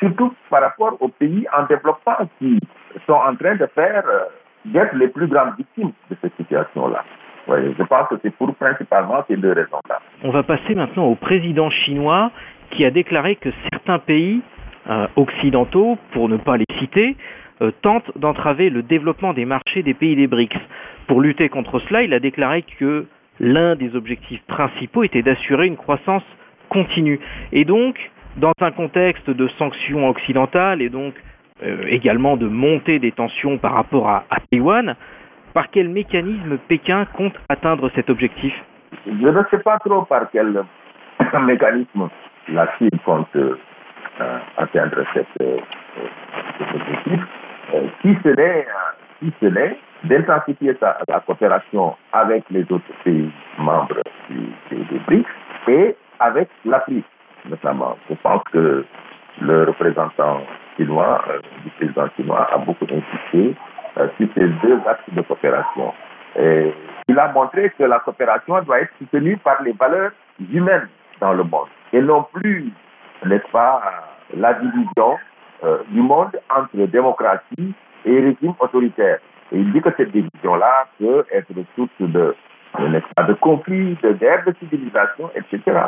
surtout par rapport aux pays en développement qui sont en train de faire d'être les plus grandes victimes de cette situation-là. Je pense que c'est pour principalement ces deux raisons-là. On va passer maintenant au président chinois qui a déclaré que certains pays euh, occidentaux, pour ne pas les citer, euh, tentent d'entraver le développement des marchés des pays des BRICS. Pour lutter contre cela, il a déclaré que l'un des objectifs principaux était d'assurer une croissance continue. Et donc, dans un contexte de sanctions occidentales et donc euh, également de montée des tensions par rapport à, Taïwan, par quel mécanisme Pékin compte atteindre cet objectif? Je ne sais pas trop par quel *coughs* mécanisme la Chine compte euh, atteindre cet, euh, objectif. Euh, si ce n'est si d'intensifier la coopération avec les autres pays membres du, du BRICS et avec l'Afrique notamment. Je pense que le représentant chinois, du président chinois, a beaucoup insisté euh, sur ces deux axes de coopération. Et il a montré que la coopération doit être soutenue par les valeurs humaines dans le monde et non plus, n'est-ce pas, la division euh, du monde entre démocratie et régime autoritaire. Et il dit que cette division-là peut être source de, pas, de conflits, de de civilisation, etc.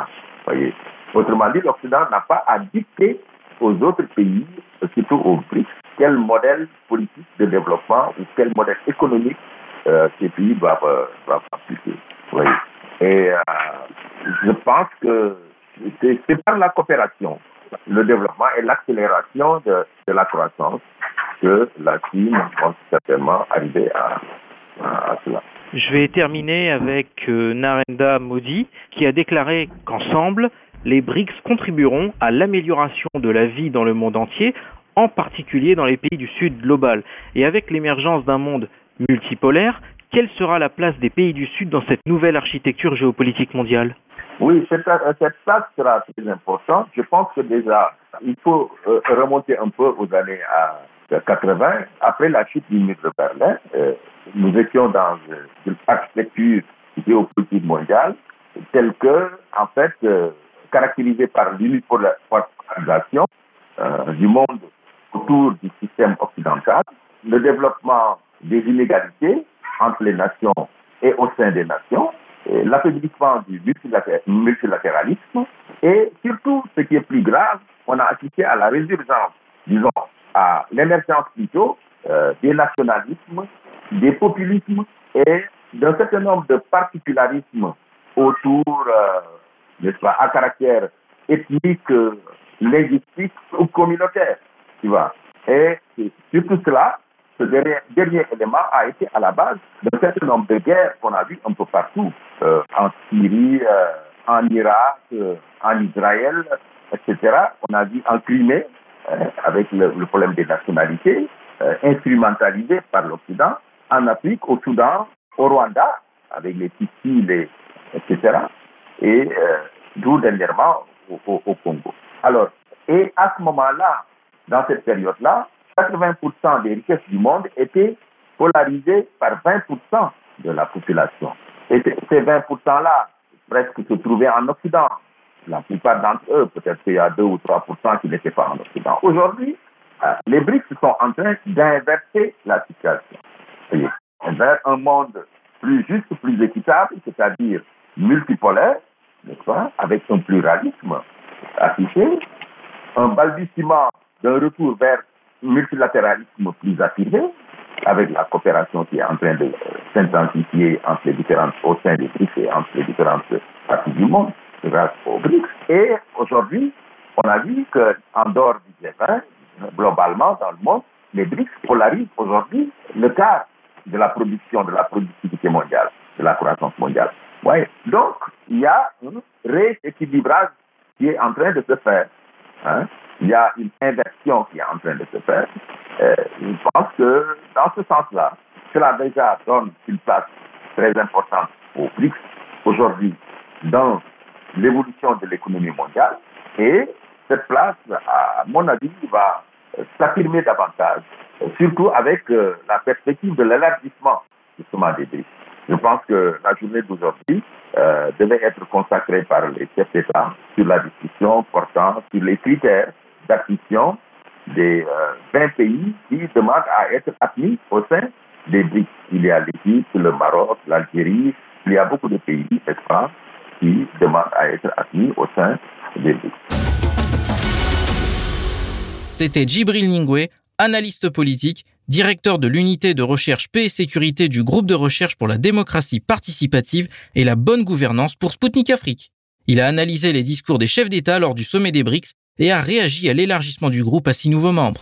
Voyez. Autrement dit, l'Occident n'a pas à dicter aux autres pays, surtout aux BRICS, quel modèle politique de développement ou quel modèle économique euh, ces pays doivent, euh, appliquer. Et euh, je pense que c'est par la coopération, le développement et l'accélération de, de, la croissance que la Chine va certainement arriver à, à, cela. Je vais terminer avec euh, Narendra Modi qui a déclaré qu'ensemble, les BRICS contribueront à l'amélioration de la vie dans le monde entier en particulier dans les pays du Sud global. Et avec l'émergence d'un monde multipolaire, quelle sera la place des pays du Sud dans cette nouvelle architecture géopolitique mondiale? Oui, cette, place sera très importante. Je pense que déjà, il faut euh, remonter un peu aux années 80. Après la chute du mur de Berlin, euh, nous étions dans une architecture géopolitique mondiale telle que, en fait, euh, caractérisée par l'unipolarisation du monde autour du système occidental, le développement des inégalités entre les nations et au sein des nations, l'affaiblissement du multilatéralisme et surtout, ce qui est plus grave, on a assisté à la résurgence, disons, à l'émergence plutôt euh, des nationalismes, des populismes et d'un certain nombre de particularismes autour, euh, n'est-ce pas, à caractère ethnique, linguistique ou communautaire, tu vois. Et sur tout cela, ce dernier, dernier, élément a été à la base d'un certain nombre de guerres qu'on a vues un peu partout, euh, en Syrie, euh, en Irak, euh, en Israël, etc. On a vu en Crimée, avec le, problème des nationalités, instrumentalisé par l'Occident, en Afrique, au Soudan, au Rwanda, avec les Tutsis, les, etc. Et d'où dernièrement au, au Congo. Alors, et à ce moment-là, dans cette période-là, 80% des richesses du monde étaient polarisées par 20% de la population. Et ces 20%-là, presque se trouvaient en Occident. La plupart d'entre eux, peut-être qu'il y a 2 ou 3% qui n'étaient pas en Occident. Aujourd'hui, euh, les BRICS sont en train d'inverser la situation. Vers un monde plus juste, plus équitable, c'est-à-dire multipolaire, n'est-ce pas, avec un pluralisme affiché, un balbutiement d'un retour vers multilatéralisme plus affirmé, avec la coopération qui est en train de s'intensifier entre les différentes, au sein des BRICS et entre les différentes parties du monde, aux BRICS. Et aujourd'hui, on a vu qu'en dehors du G20, globalement dans le monde, les BRICS polarisent aujourd'hui le quart de la production, de la productivité mondiale, de la croissance mondiale. Ouais. Donc, il y a un rééquilibrage qui est en train de se faire. Hein il y a une inversion qui est en train de se faire. Euh, je pense que dans ce sens-là, cela déjà donne une place très importante aux BRICS aujourd'hui dans l'évolution de l'économie mondiale et cette place, à mon avis, va s'affirmer davantage, surtout avec euh, la perspective de l'élargissement justement des BRICS. Je pense que la journée d'aujourd'hui euh, devait être consacrée par les chefs d'État sur la discussion portant sur les critères d'admission des euh, 20 pays qui demandent à être admis au sein des BRICS. Il y a l'Égypte, le Maroc, l'Algérie, il y a beaucoup de pays, n'est-ce qui à être au sein des. C'était Djibril Ningwe, analyste politique, directeur de l'unité de recherche paix et sécurité du groupe de recherche pour la démocratie participative et la bonne gouvernance pour Sputnik Afrique. Il a analysé les discours des chefs d'État lors du sommet des BRICS et a réagi à l'élargissement du groupe à six nouveaux membres.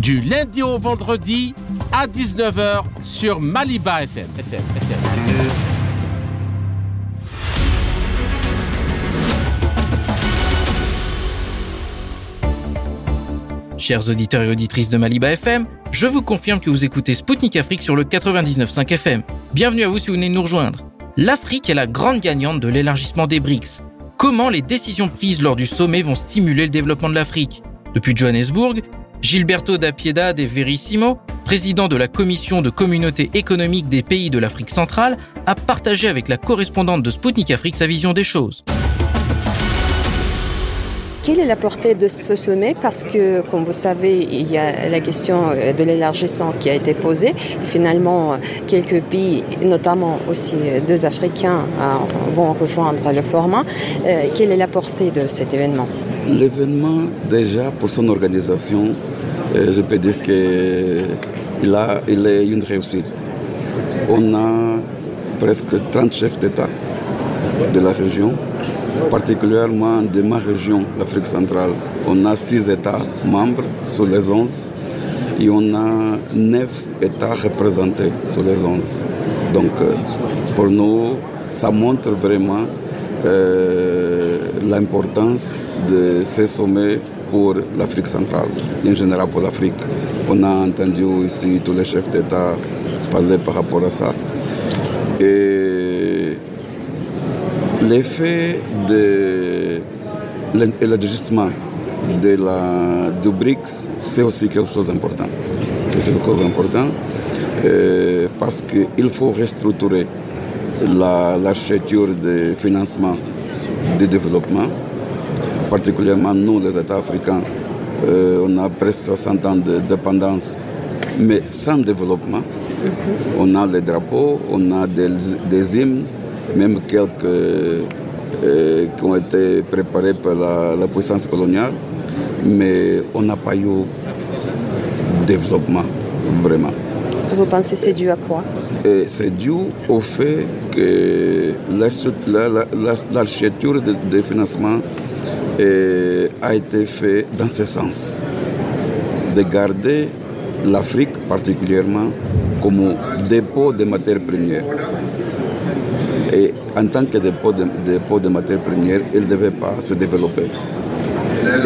Du lundi au vendredi à 19h sur Maliba FM. FM, FM. Chers auditeurs et auditrices de Maliba FM, je vous confirme que vous écoutez Spoutnik Afrique sur le 99.5 FM. Bienvenue à vous si vous venez de nous rejoindre. L'Afrique est la grande gagnante de l'élargissement des BRICS. Comment les décisions prises lors du sommet vont stimuler le développement de l'Afrique? Depuis Johannesburg, Gilberto da Piedad de Verissimo, président de la Commission de communauté économique des pays de l'Afrique centrale, a partagé avec la correspondante de Spoutnik Afrique sa vision des choses. Quelle est la portée de ce sommet? Parce que, comme vous savez, il y a la question de l'élargissement qui a été posée. Finalement, quelques pays, notamment aussi deux Africains, vont rejoindre le format. Quelle est la portée de cet événement? L'événement, déjà, pour son organisation, je peux dire qu'il il est une réussite. On a presque 30 chefs d'État de la région particulièrement de ma région, l'Afrique centrale. On a six États membres sur les onze et on a neuf États représentés sur les onze. Donc pour nous, ça montre vraiment euh, l'importance de ces sommets pour l'Afrique centrale, en général pour l'Afrique. On a entendu ici tous les chefs d'État parler par rapport à ça. L'effet de l'adjustement de la, du BRICS, c'est aussi quelque chose d'important. C'est quelque chose d'important euh, parce qu'il faut restructurer l'architecture de financement du développement, particulièrement nous, les États africains. Euh, on a presque 60 ans de dépendance, mais sans développement. On a les drapeaux, on a des, des hymnes, même quelques euh, qui ont été préparés par la, la puissance coloniale, mais on n'a pas eu développement, vraiment. Vous pensez que c'est dû à quoi? C'est dû au fait que l'architecture de, de, financement euh, a été faite dans ce sens, de garder l'Afrique particulièrement comme dépôt de matières premières. Et en tant que dépôt de, matières premières, il ne devait pas se développer.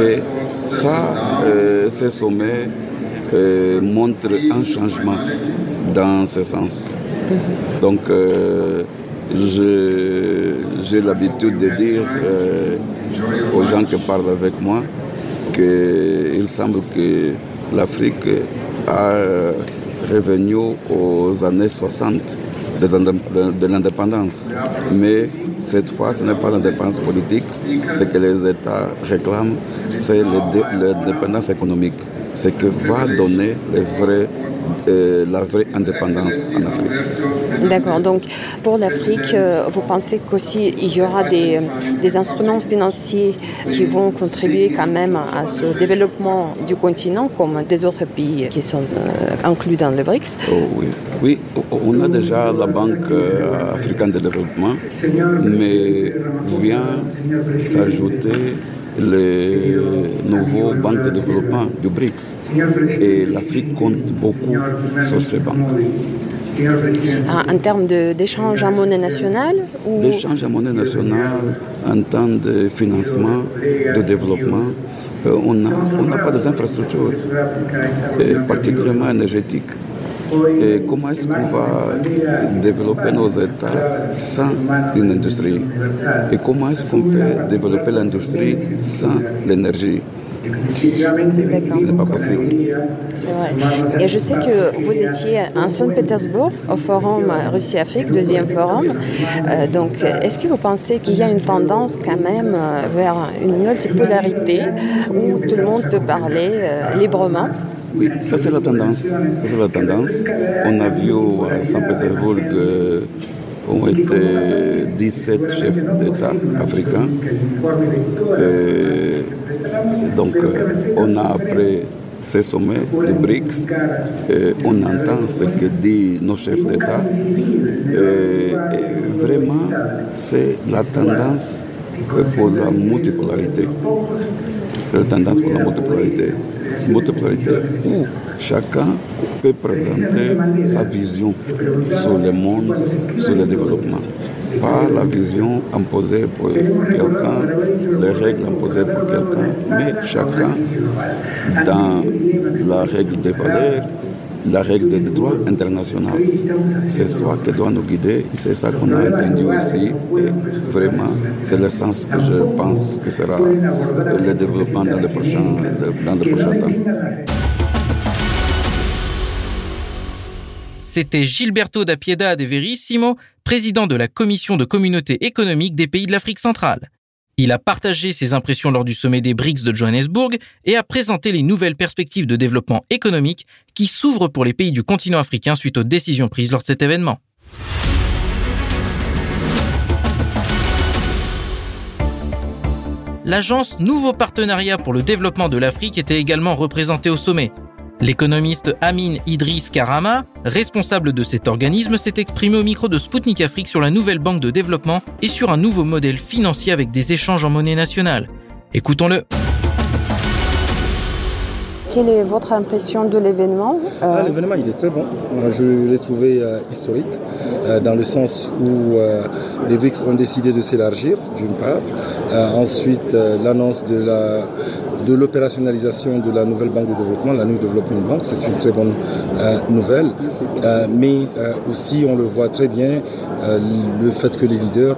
Et ça, euh, ces sommets euh, montrent un changement dans ce sens. Donc, euh, j'ai l'habitude de dire aux gens qui parlent avec moi qu'il semble que l'Afrique a revenu aux années 60 de, de, de l'indépendance. Mais cette fois, ce n'est pas l'indépendance politique. Ce que les États réclament, c'est l'indépendance économique. Ce que va donner euh, la vraie indépendance en Afrique. D'accord. Donc, pour l'Afrique, euh, vous pensez qu'aussi il y aura des, des, instruments financiers qui vont contribuer quand même à ce développement du continent, comme des autres pays qui sont euh, inclus dans le BRICS? Oh, oui. oui, on a déjà la Banque africaine de développement, mais vient s'ajouter les nouveaux banques de développement du BRICS. Et l'Afrique compte beaucoup sur ces banques. En termes d'échange en monnaie nationale ou... D'échange en monnaie nationale, en temps de financement, de développement, euh, on n'a pas des infrastructures, et particulièrement énergétiques. Et comment est-ce qu'on va développer nos États sans une industrie? Et comment est-ce qu'on peut développer l'industrie sans l'énergie? Ce n'est pas possible. C'est vrai. Et je sais que vous étiez à Saint-Pétersbourg au forum Russie-Afrique, deuxième forum. Euh, donc, est-ce que vous pensez qu'il y a une tendance quand même vers une multipolarité où tout le monde peut parler euh, librement? Oui, ça c'est la tendance. On a vu à Saint-Pétersbourg euh, ont été 17 chefs d'État africains. Euh, donc on a après ces sommets de BRICS, euh, on entend ce que disent nos chefs d'État. Euh, vraiment, c'est la tendance pour la multipolarité. Tendance pour la multipolarité multipolarité où chacun peut présenter sa vision sur le monde, sur le développement. Pas la vision imposée pour quelqu'un, les règles imposées pour quelqu'un, mais chacun dans la règle des valeurs, la règle des droits internationaux. C'est ça qui doit nous guider, c'est ça qu'on a entendu ici. Et vraiment, c'est le sens que je pense que sera le développement dans les prochains, dans les prochains temps. C'était Gilberto da Piedad de Verissimo, président de la Commission de communauté économique des pays de l'Afrique centrale. Il a partagé ses impressions lors du sommet des BRICS de Johannesburg et a présenté les nouvelles perspectives de développement économique qui s'ouvrent pour les pays du continent africain suite aux décisions prises lors de cet événement. L'agence Nouveau Partenariat pour le développement de l'Afrique était également représentée au sommet. L'économiste Amin Idriss Karama, responsable de cet organisme, s'est exprimé au micro de Spoutnik Afrique sur la nouvelle banque de développement et sur un nouveau modèle financier avec des échanges en monnaie nationale. Écoutons-le. Quelle est votre impression de l'événement euh... ah, L'événement, il est très bon. Je l'ai trouvé euh, historique, euh, dans le sens où les BRICS ont décidé de s'élargir, d'une part. ensuite, l'annonce de la de l'opérationnalisation de la nouvelle banque de développement, la New Development Bank. C'est une très bonne nouvelle. mais aussi, on le voit très bien, le fait que les leaders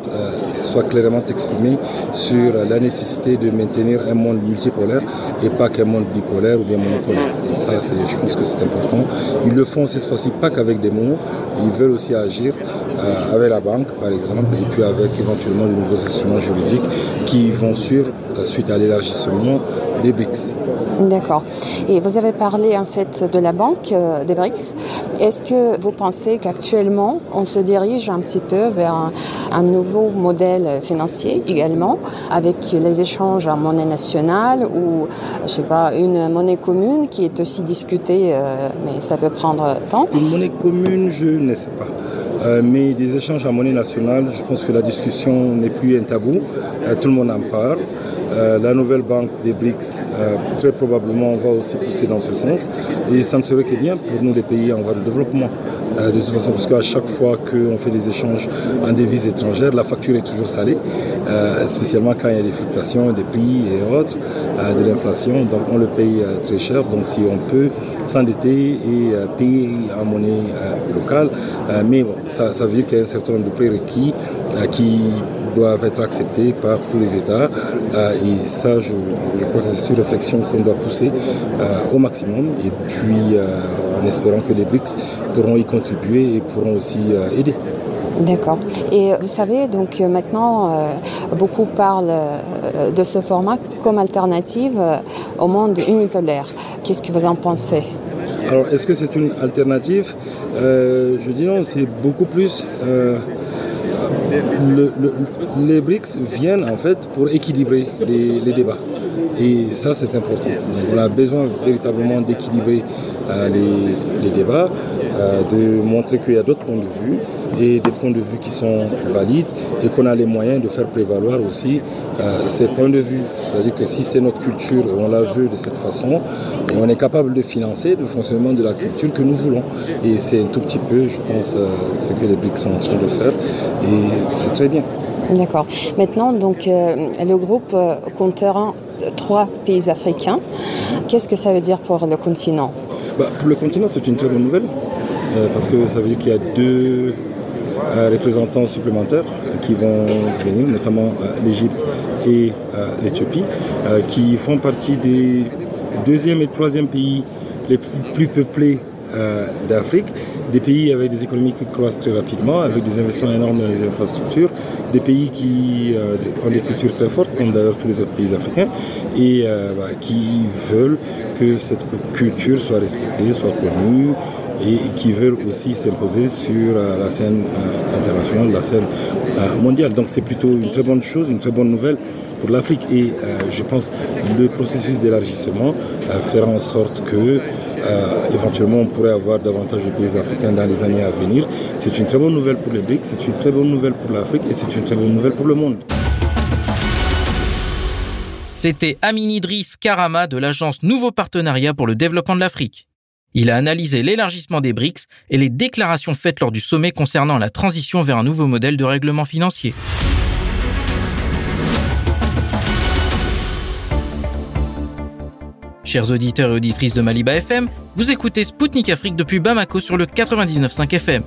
soient clairement exprimés sur la nécessité de maintenir un monde multipolaire et pas qu'un monde bipolaire ou bien monopolaire. Et ça, je pense que c'est important. Ils le font cette fois-ci pas qu'avec des mots, ils veulent aussi agir euh, avec la banque, par exemple, et puis avec éventuellement de nouveaux instruments juridiques qui vont suivre suite à l'élargissement des BRICS. D'accord. Et vous avez parlé en fait de la banque euh, des BRICS. Est-ce que vous pensez qu'actuellement on se dirige un petit peu vers un, nouveau modèle financier également, avec les échanges en monnaie nationale ou je sais pas une monnaie commune qui est aussi discutée, euh, mais ça peut prendre temps? Une monnaie commune, je ne sais pas. Euh, mais des échanges en monnaie nationale, je pense que la discussion n'est plus un tabou. tout le monde en parle. Euh, la nouvelle banque des BRICS, euh, très probablement, va aussi pousser dans ce sens. Et ça ne serait que bien pour nous, les pays en voie de développement. Euh, de toute façon, parce qu'à chaque fois qu'on fait des échanges en devises étrangères, la facture est toujours salée, spécialement quand il y a des fluctuations des prix et autres, de l'inflation. Donc on le paye très cher. Donc si on peut s'endetter et payer en monnaie locale, mais bon, ça, ça veut dire qu'il y a un certain nombre de prérequis qui doivent être acceptés par tous les États. Euh, et ça, je, crois que c'est une réflexion qu'on doit pousser euh, au maximum. Et puis, euh, en espérant que les BRICS pourront y contribuer et pourront aussi aider. D'accord. Et vous savez, donc maintenant, beaucoup parlent de ce format comme alternative au monde unipolaire. Qu'est-ce que vous en pensez? Alors, est-ce que c'est une alternative? Je dis non, c'est beaucoup plus les BRICS viennent en fait pour équilibrer les, débats. Et ça, c'est important. on a besoin véritablement d'équilibrer euh, les, débats, euh, de montrer qu'il y a d'autres points de vue et des points de vue qui sont valides et qu'on a les moyens de faire prévaloir aussi euh, ces points de vue. C'est-à-dire que si c'est notre culture, on la veut de cette façon, et on est capable de financer le fonctionnement de la culture que nous voulons. Et c'est un tout petit peu, je pense, euh, ce que les BRICS sont en train de faire. Et c'est très bien. D'accord. Maintenant, donc, euh, le groupe comptera trois pays africains. Qu'est-ce que ça veut dire pour le continent? Bah, Pour le continent, c'est une très bonne nouvelle. parce que ça veut dire qu'il y a deux représentants supplémentaires qui vont venir, notamment l'Égypte et l'Éthiopie, qui font partie des deuxième et troisième pays les plus peuplés euh, d'Afrique, des pays avec des économies qui croissent très rapidement, avec des investissements énormes dans les infrastructures, des pays qui euh, ont des cultures très fortes, comme d'ailleurs tous les autres pays africains, et euh, bah, qui veulent que cette culture soit respectée, soit connue, et qui veulent aussi s'imposer sur la scène internationale, la scène mondiale. Donc c'est plutôt une très bonne chose, une très bonne nouvelle pour l'Afrique. Et euh, je pense que le processus d'élargissement euh, fera en sorte que euh, éventuellement on pourrait avoir davantage de pays africains dans les années à venir. C'est une très bonne nouvelle pour les BRICS, c'est une très bonne nouvelle pour l'Afrique et c'est une très bonne nouvelle pour le monde. C'était Amin Idriss Karama de l'agence Nouveau Partenariat pour le développement de l'Afrique. Il a analysé l'élargissement des BRICS et les déclarations faites lors du sommet concernant la transition vers un nouveau modèle de règlement financier. Chers auditeurs et auditrices de Maliba FM, vous écoutez Spoutnik Afrique depuis Bamako sur le 99.5 FM.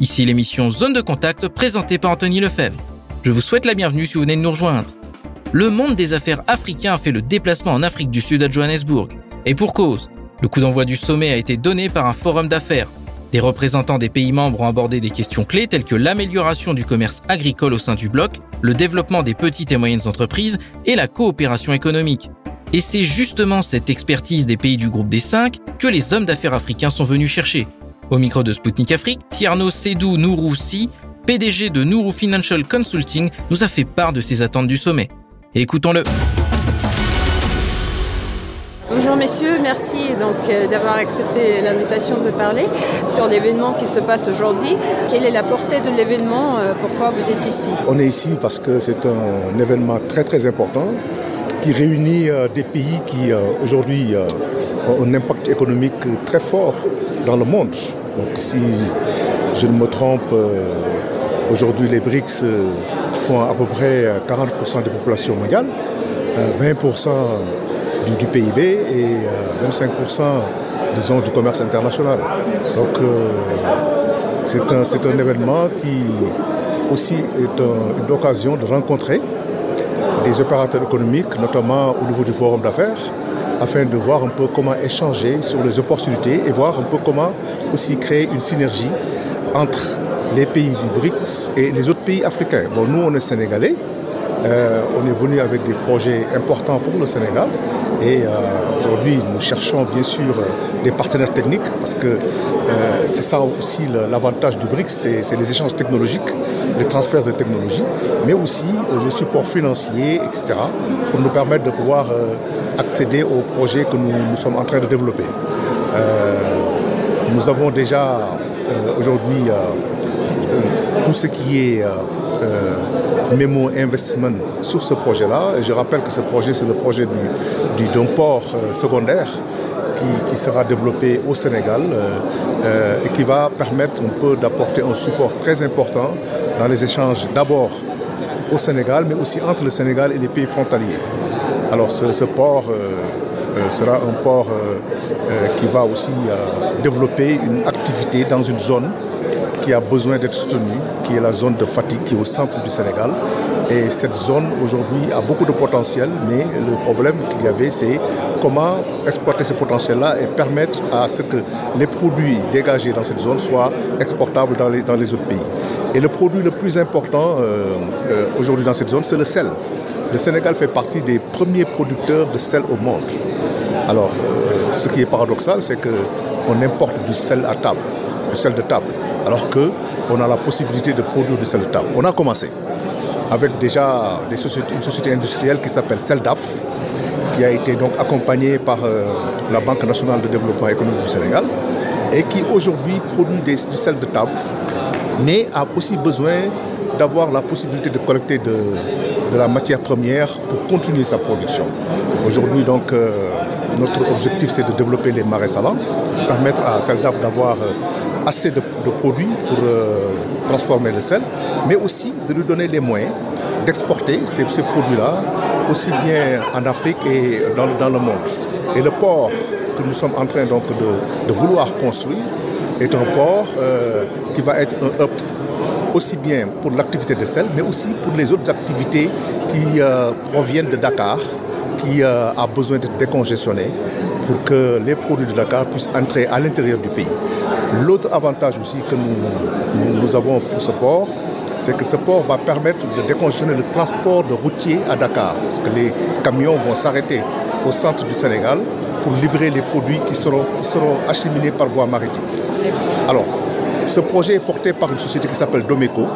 Ici l'émission Zone de Contact présentée par Anthony Lefebvre. Je vous souhaite la bienvenue si vous venez de nous rejoindre. Le monde des affaires africain a fait le déplacement en Afrique du Sud à Johannesburg. Et pour cause, le coup d'envoi du sommet a été donné par un forum d'affaires. Des représentants des pays membres ont abordé des questions clés telles que l'amélioration du commerce agricole au sein du bloc, le développement des petites et moyennes entreprises et la coopération économique. Et c'est justement cette expertise des pays du groupe des 5 que les hommes d'affaires africains sont venus chercher. Au micro de Sputnik Afrique, Tierno Sedou Nouroussi, PDG de Nourou Financial Consulting, nous a fait part de ses attentes du sommet. Écoutons-le. Bonjour messieurs, merci donc euh, d'avoir accepté l'invitation de parler sur l'événement qui se passe aujourd'hui. Quelle est la portée de l'événement euh, Pourquoi vous êtes ici? On est ici parce que c'est un événement très très important qui réunit euh, des pays qui aujourd'hui ont un impact économique très fort dans le monde. Donc si je ne me trompe, aujourd'hui les BRICS font à peu près 40% des populations mondiales, 20% du, PIB et 25% disons, du commerce international. Donc c'est un, un événement qui aussi est une occasion de rencontrer des opérateurs économiques, notamment au niveau du forum d'affaires, afin de voir un peu comment échanger sur les opportunités et voir un peu comment aussi créer une synergie entre les pays du BRICS et les autres pays africains. Bon, nous, on est sénégalais. Euh, on est venu avec des projets importants pour le Sénégal et euh, aujourd'hui nous cherchons bien sûr des partenaires techniques parce que euh, c'est ça aussi l'avantage du BRICS, c'est les échanges technologiques, les transferts de technologies, mais aussi le support financier, etc., pour nous permettre de pouvoir accéder aux projets que nous, sommes en train de développer. nous avons déjà aujourd'hui tout ce qui est euh, Memo Investment sur ce projet-là. Je rappelle que ce projet, c'est le projet du, d'un port euh, secondaire qui, sera développé au Sénégal euh, et qui va permettre un peu d'apporter un support très important dans les échanges d'abord au Sénégal, mais aussi entre le Sénégal et les pays frontaliers. Alors ce, port sera un port qui va aussi développer une activité dans une zone qui a besoin d'être soutenu, qui est la zone de fatigue qui est au centre du Sénégal. Et cette zone aujourd'hui a beaucoup de potentiel, mais le problème qu'il y avait, c'est comment exploiter ce potentiel-là et permettre à ce que les produits dégagés dans cette zone soient exportables dans les, dans les autres pays. Et le produit le plus important euh, euh, aujourd'hui dans cette zone, c'est le sel. Le Sénégal fait partie des premiers producteurs de sel au monde. Alors, euh, ce qui est paradoxal, c'est qu'on importe du sel à table, du sel de table alors qu'on a la possibilité de produire du sel de table. On a commencé avec déjà une société industrielle qui s'appelle Seldaf, qui a été donc accompagnée par euh, la Banque nationale de développement économique du Sénégal et qui aujourd'hui produit du sel de table, mais a aussi besoin d'avoir la possibilité de collecter de, la matière première pour continuer sa production. Aujourd'hui, donc, euh, notre objectif, c'est de développer les marais salants, permettre à Seldaf d'avoir euh, assez de, produits pour euh, transformer le sel, mais aussi de lui donner les moyens d'exporter ces, produits-là aussi bien en Afrique et dans, le monde. Et le port que nous sommes en train donc de, vouloir construire est un port euh, qui va être un hub aussi bien pour l'activité de sel, mais aussi pour les autres activités qui proviennent de Dakar, qui a besoin d'être décongestionné pour que les produits de Dakar puissent entrer à l'intérieur du pays. L'autre avantage aussi que nous, avons pour ce port, c'est que ce port va permettre de décongestionner le transport de routiers à Dakar, parce que les camions vont s'arrêter au centre du Sénégal pour livrer les produits qui seront, qui seront acheminés par voie maritime. Alors, ce projet est porté par une société qui s'appelle Domeco,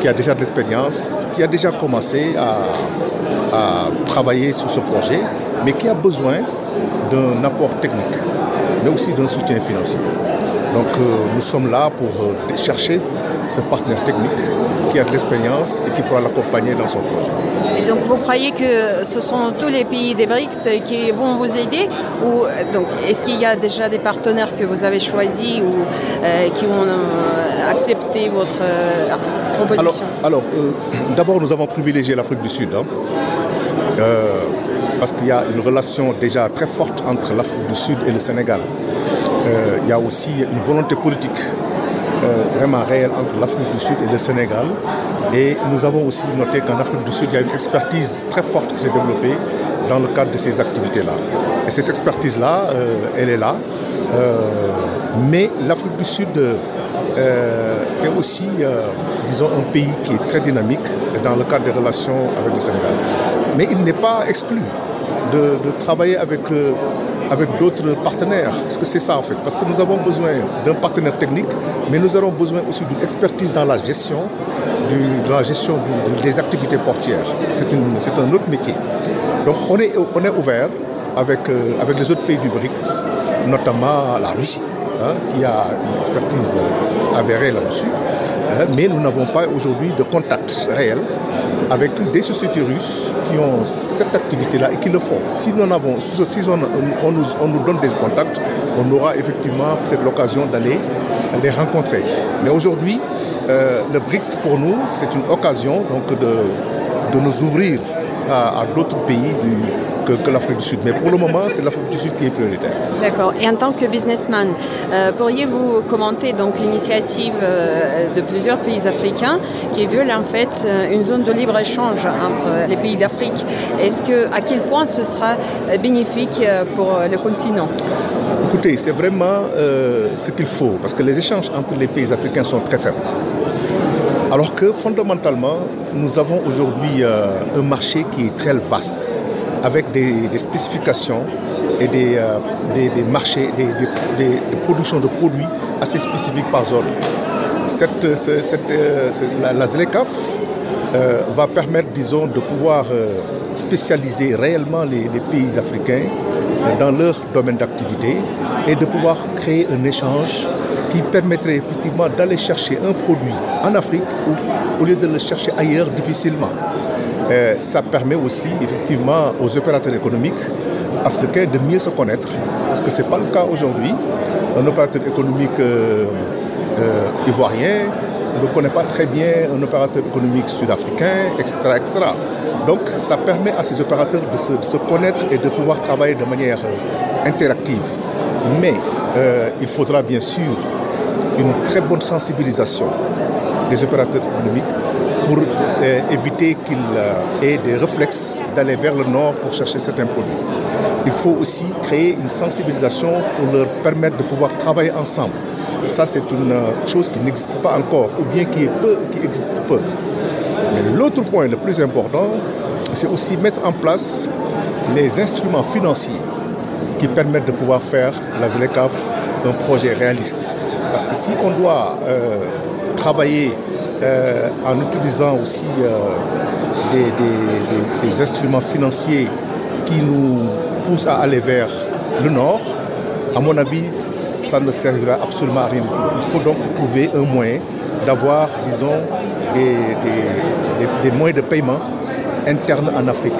qui a déjà de l'expérience, qui a déjà commencé à, à travailler sur ce projet, mais qui a besoin d'un apport technique, mais aussi d'un soutien financier. Donc euh, nous sommes là pour euh, chercher ce partenaire technique qui a de l'expérience et qui pourra l'accompagner dans son projet. Et donc vous croyez que ce sont tous les pays des BRICS qui vont vous aider ou donc est-ce qu'il y a déjà des partenaires que vous avez choisis ou euh, qui ont accepté votre proposition? Alors, *clears throat* d'abord nous avons privilégié l'Afrique du Sud. Hein parce qu'il y a une relation déjà très forte entre l'Afrique du Sud et le Sénégal. Euh, il y a aussi une volonté politique euh, vraiment réelle entre l'Afrique du Sud et le Sénégal. Et nous avons aussi noté qu'en Afrique du Sud, il y a une expertise très forte qui s'est développée dans le cadre de ces activités-là. Et cette expertise-là, euh, elle est là. mais l'Afrique du Sud est aussi, disons, un pays qui est très dynamique dans le cadre des relations avec le Sénégal. Mais il n'est pas exclu de, travailler avec, euh, avec d'autres partenaires. Parce que c'est ça en fait? Parce que nous avons besoin d'un partenaire technique, mais nous aurons besoin aussi d'une expertise dans la gestion, de la gestion des activités portières. C'est un autre métier. Donc on est, on est ouvert avec, euh, avec les autres pays du BRICS, notamment la Russie, hein, qui a une expertise avérée là-dessus. Hein, mais nous n'avons pas aujourd'hui de contact réel avec des sociétés russes qui ont cette activité-là et qui le font. Si nous avons, si on, nous, donne des contacts, on aura effectivement peut-être l'occasion d'aller les rencontrer. Mais aujourd'hui, euh, le BRICS pour nous, c'est une occasion donc de, de nous ouvrir à, d'autres pays que, que l'Afrique du Sud. Mais pour le moment, c'est l'Afrique du Sud qui est prioritaire. D'accord. Et en tant que businessman, euh, pourriez-vous commenter donc l'initiative euh, de plusieurs pays africains qui veulent en fait euh, une zone de libre échange entre les pays d'Afrique? Est-ce que à quel point ce sera bénéfique pour le continent? Écoutez, c'est vraiment ce qu'il faut parce que les échanges entre les pays africains sont très faibles. Alors que fondamentalement, nous avons aujourd'hui un marché qui est très vaste, avec des, spécifications et des, euh, marchés, des, productions de produits assez spécifiques par zone. Cette, cette, euh, la, la ZLECAF euh, va permettre, disons, de pouvoir euh, spécialiser réellement les pays africains dans leur domaine d'activité et de pouvoir créer un échange qui permettrait effectivement d'aller chercher un produit en Afrique au lieu de le chercher ailleurs difficilement. Euh, ça permet aussi effectivement aux opérateurs économiques africains de mieux se connaître, parce que ce n'est pas le cas aujourd'hui. Un opérateur économique euh, euh, ivoirien ne connaît pas très bien un opérateur économique sud-africain, etc.. Donc ça permet à ces opérateurs de se, de se, connaître et de pouvoir travailler de manière interactive. Mais il faudra bien sûr une très bonne sensibilisation des opérateurs économiques pour euh, éviter qu'ils euh, aient des réflexes d'aller vers le nord pour chercher certains produits. Il faut aussi créer une sensibilisation pour leur permettre de pouvoir travailler ensemble. Ça, c'est une chose qui n'existe pas encore, ou bien qui, qui existe peu. Mais l'autre point le plus important, c'est aussi mettre en place les instruments financiers qui permettent de pouvoir faire la ZLECAF un projet réaliste. Parce que si on doit euh, travailler euh, en utilisant aussi euh, des, instruments financiers qui nous poussent à aller vers le nord, à mon avis, ça ne servira absolument à rien. Il faut donc trouver un moyen d'avoir, disons, des, moyens de paiement internes en Afrique.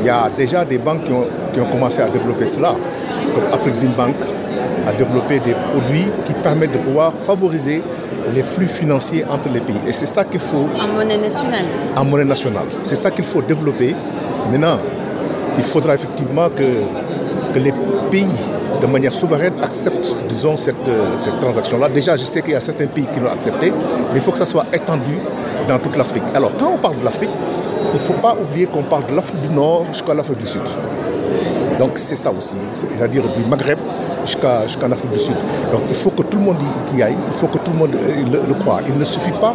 Il y a déjà des banques qui ont, qui ont commencé à développer cela, comme Afrexim Bank a développé des produits qui permettent de pouvoir favoriser les flux financiers entre les pays. Et c'est ça qu'il faut... En monnaie nationale. En monnaie nationale. C'est ça qu'il faut développer. Maintenant, il faudra effectivement que, que les pays, de manière souveraine, acceptent, disons, cette, cette transaction-là. Déjà, je sais qu'il y a certains pays qui l'ont accepté, mais il faut que ça soit étendu dans toute l'Afrique. Alors, quand on parle de l'Afrique, il ne faut pas oublier qu'on parle de l'Afrique du Nord jusqu'à l'Afrique du Sud. Donc c'est ça aussi, c'est-à-dire du Maghreb jusqu'en Afrique du Sud. Donc il faut que tout le monde y aille, il faut que tout le monde le, le croit. Il ne suffit pas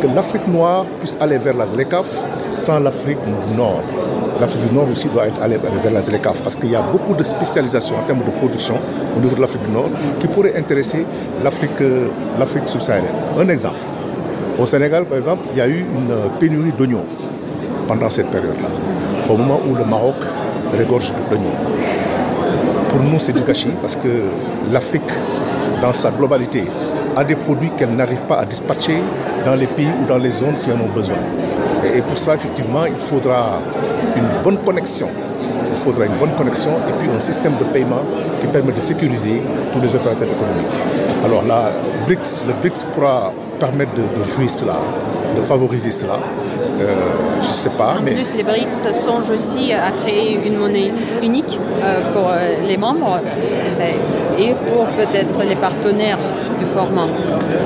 que l'Afrique noire puisse aller vers la ZLECAF sans l'Afrique du Nord. L'Afrique du Nord aussi doit aller vers la ZLECAF parce qu'il y a beaucoup de spécialisation en termes de production au niveau de l'Afrique du Nord qui pourrait intéresser l'Afrique l'Afrique subsaharienne. Un exemple. Au Sénégal, par exemple, il y a eu une pénurie d'oignons pendant cette période-là, au moment où le Maroc regorge d'oignons. Pour nous, c'est du gâchis parce que l'Afrique, dans sa globalité, a des produits qu'elle n'arrive pas à dispatcher dans les pays ou dans les zones qui en ont besoin. Et pour ça, effectivement, il faudra une bonne connexion. Il faudra une bonne connexion et puis un système de paiement qui permet de sécuriser tous les opérateurs économiques. Alors là, le BRICS pourra permettre de jouer cela, de favoriser cela. Euh, je ne sais pas. En mais... plus, les BRICS songent aussi à créer une monnaie unique euh, pour euh, les membres et pour peut-être les partenaires du format.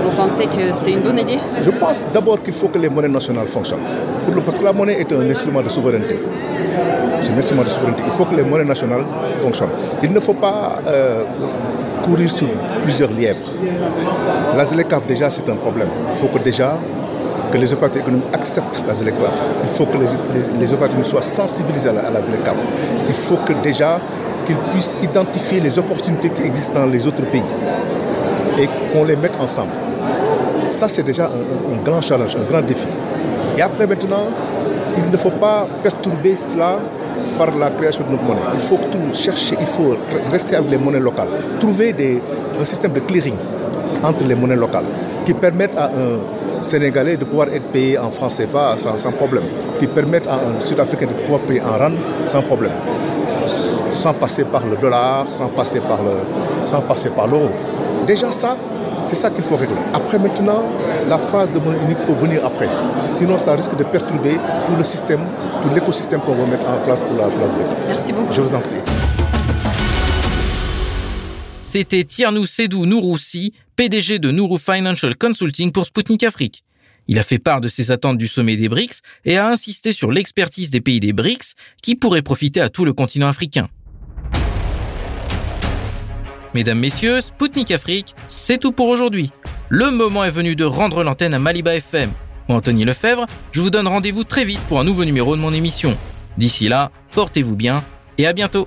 Vous pensez que c'est une bonne idée? Je pense d'abord qu'il faut que les monnaies nationales fonctionnent. Parce que la monnaie est un instrument de souveraineté. C'est un instrument de souveraineté. Il faut que les monnaies nationales fonctionnent. Il ne faut pas euh, courir sur plusieurs lièvres. La ZLECAF, déjà, c'est un problème. Il faut que déjà que les opérateurs économiques acceptent la ZLECAF. Il faut que les, les, les opérateurs soient sensibilisés à la, ZLECAF. Il faut que déjà qu'ils puissent identifier les opportunités qui existent dans les autres pays et qu'on les mette ensemble. Ça, c'est déjà un, un, grand challenge, un grand défi. Et après, maintenant, il ne faut pas perturber cela par la création de notre monnaie. Il faut tout chercher, il faut rester avec les monnaies locales. Trouver des, un système de clearing entre les monnaies locales qui permettent à un Sénégalais de pouvoir être payé en francs CFA sans, sans problème, qui permettent à un Sud-Africain de pouvoir payer en RAN sans problème, sans passer par le dollar, sans passer par le, sans passer par l'euro. Déjà ça, C'est ça qu'il faut régler. Après maintenant, la phase de monnaie unique peut venir après. Sinon, ça risque de perturber tout le système, tout l'écosystème qu'on va mettre en place pour la place verte. Merci beaucoup. Je vous en prie. C'était Tiernou Sedou Nouroussi, PDG de Nourou Financial Consulting pour Sputnik Afrique. Il a fait part de ses attentes du sommet des BRICS et a insisté sur l'expertise des pays des BRICS qui pourrait profiter à tout le continent africain. Mesdames, Messieurs, Spoutnik Afrique, c'est tout pour aujourd'hui. Le moment est venu de rendre l'antenne à Maliba FM. Moi, Anthony Lefebvre, je vous donne rendez-vous très vite pour un nouveau numéro de mon émission. D'ici là, portez-vous bien et à bientôt.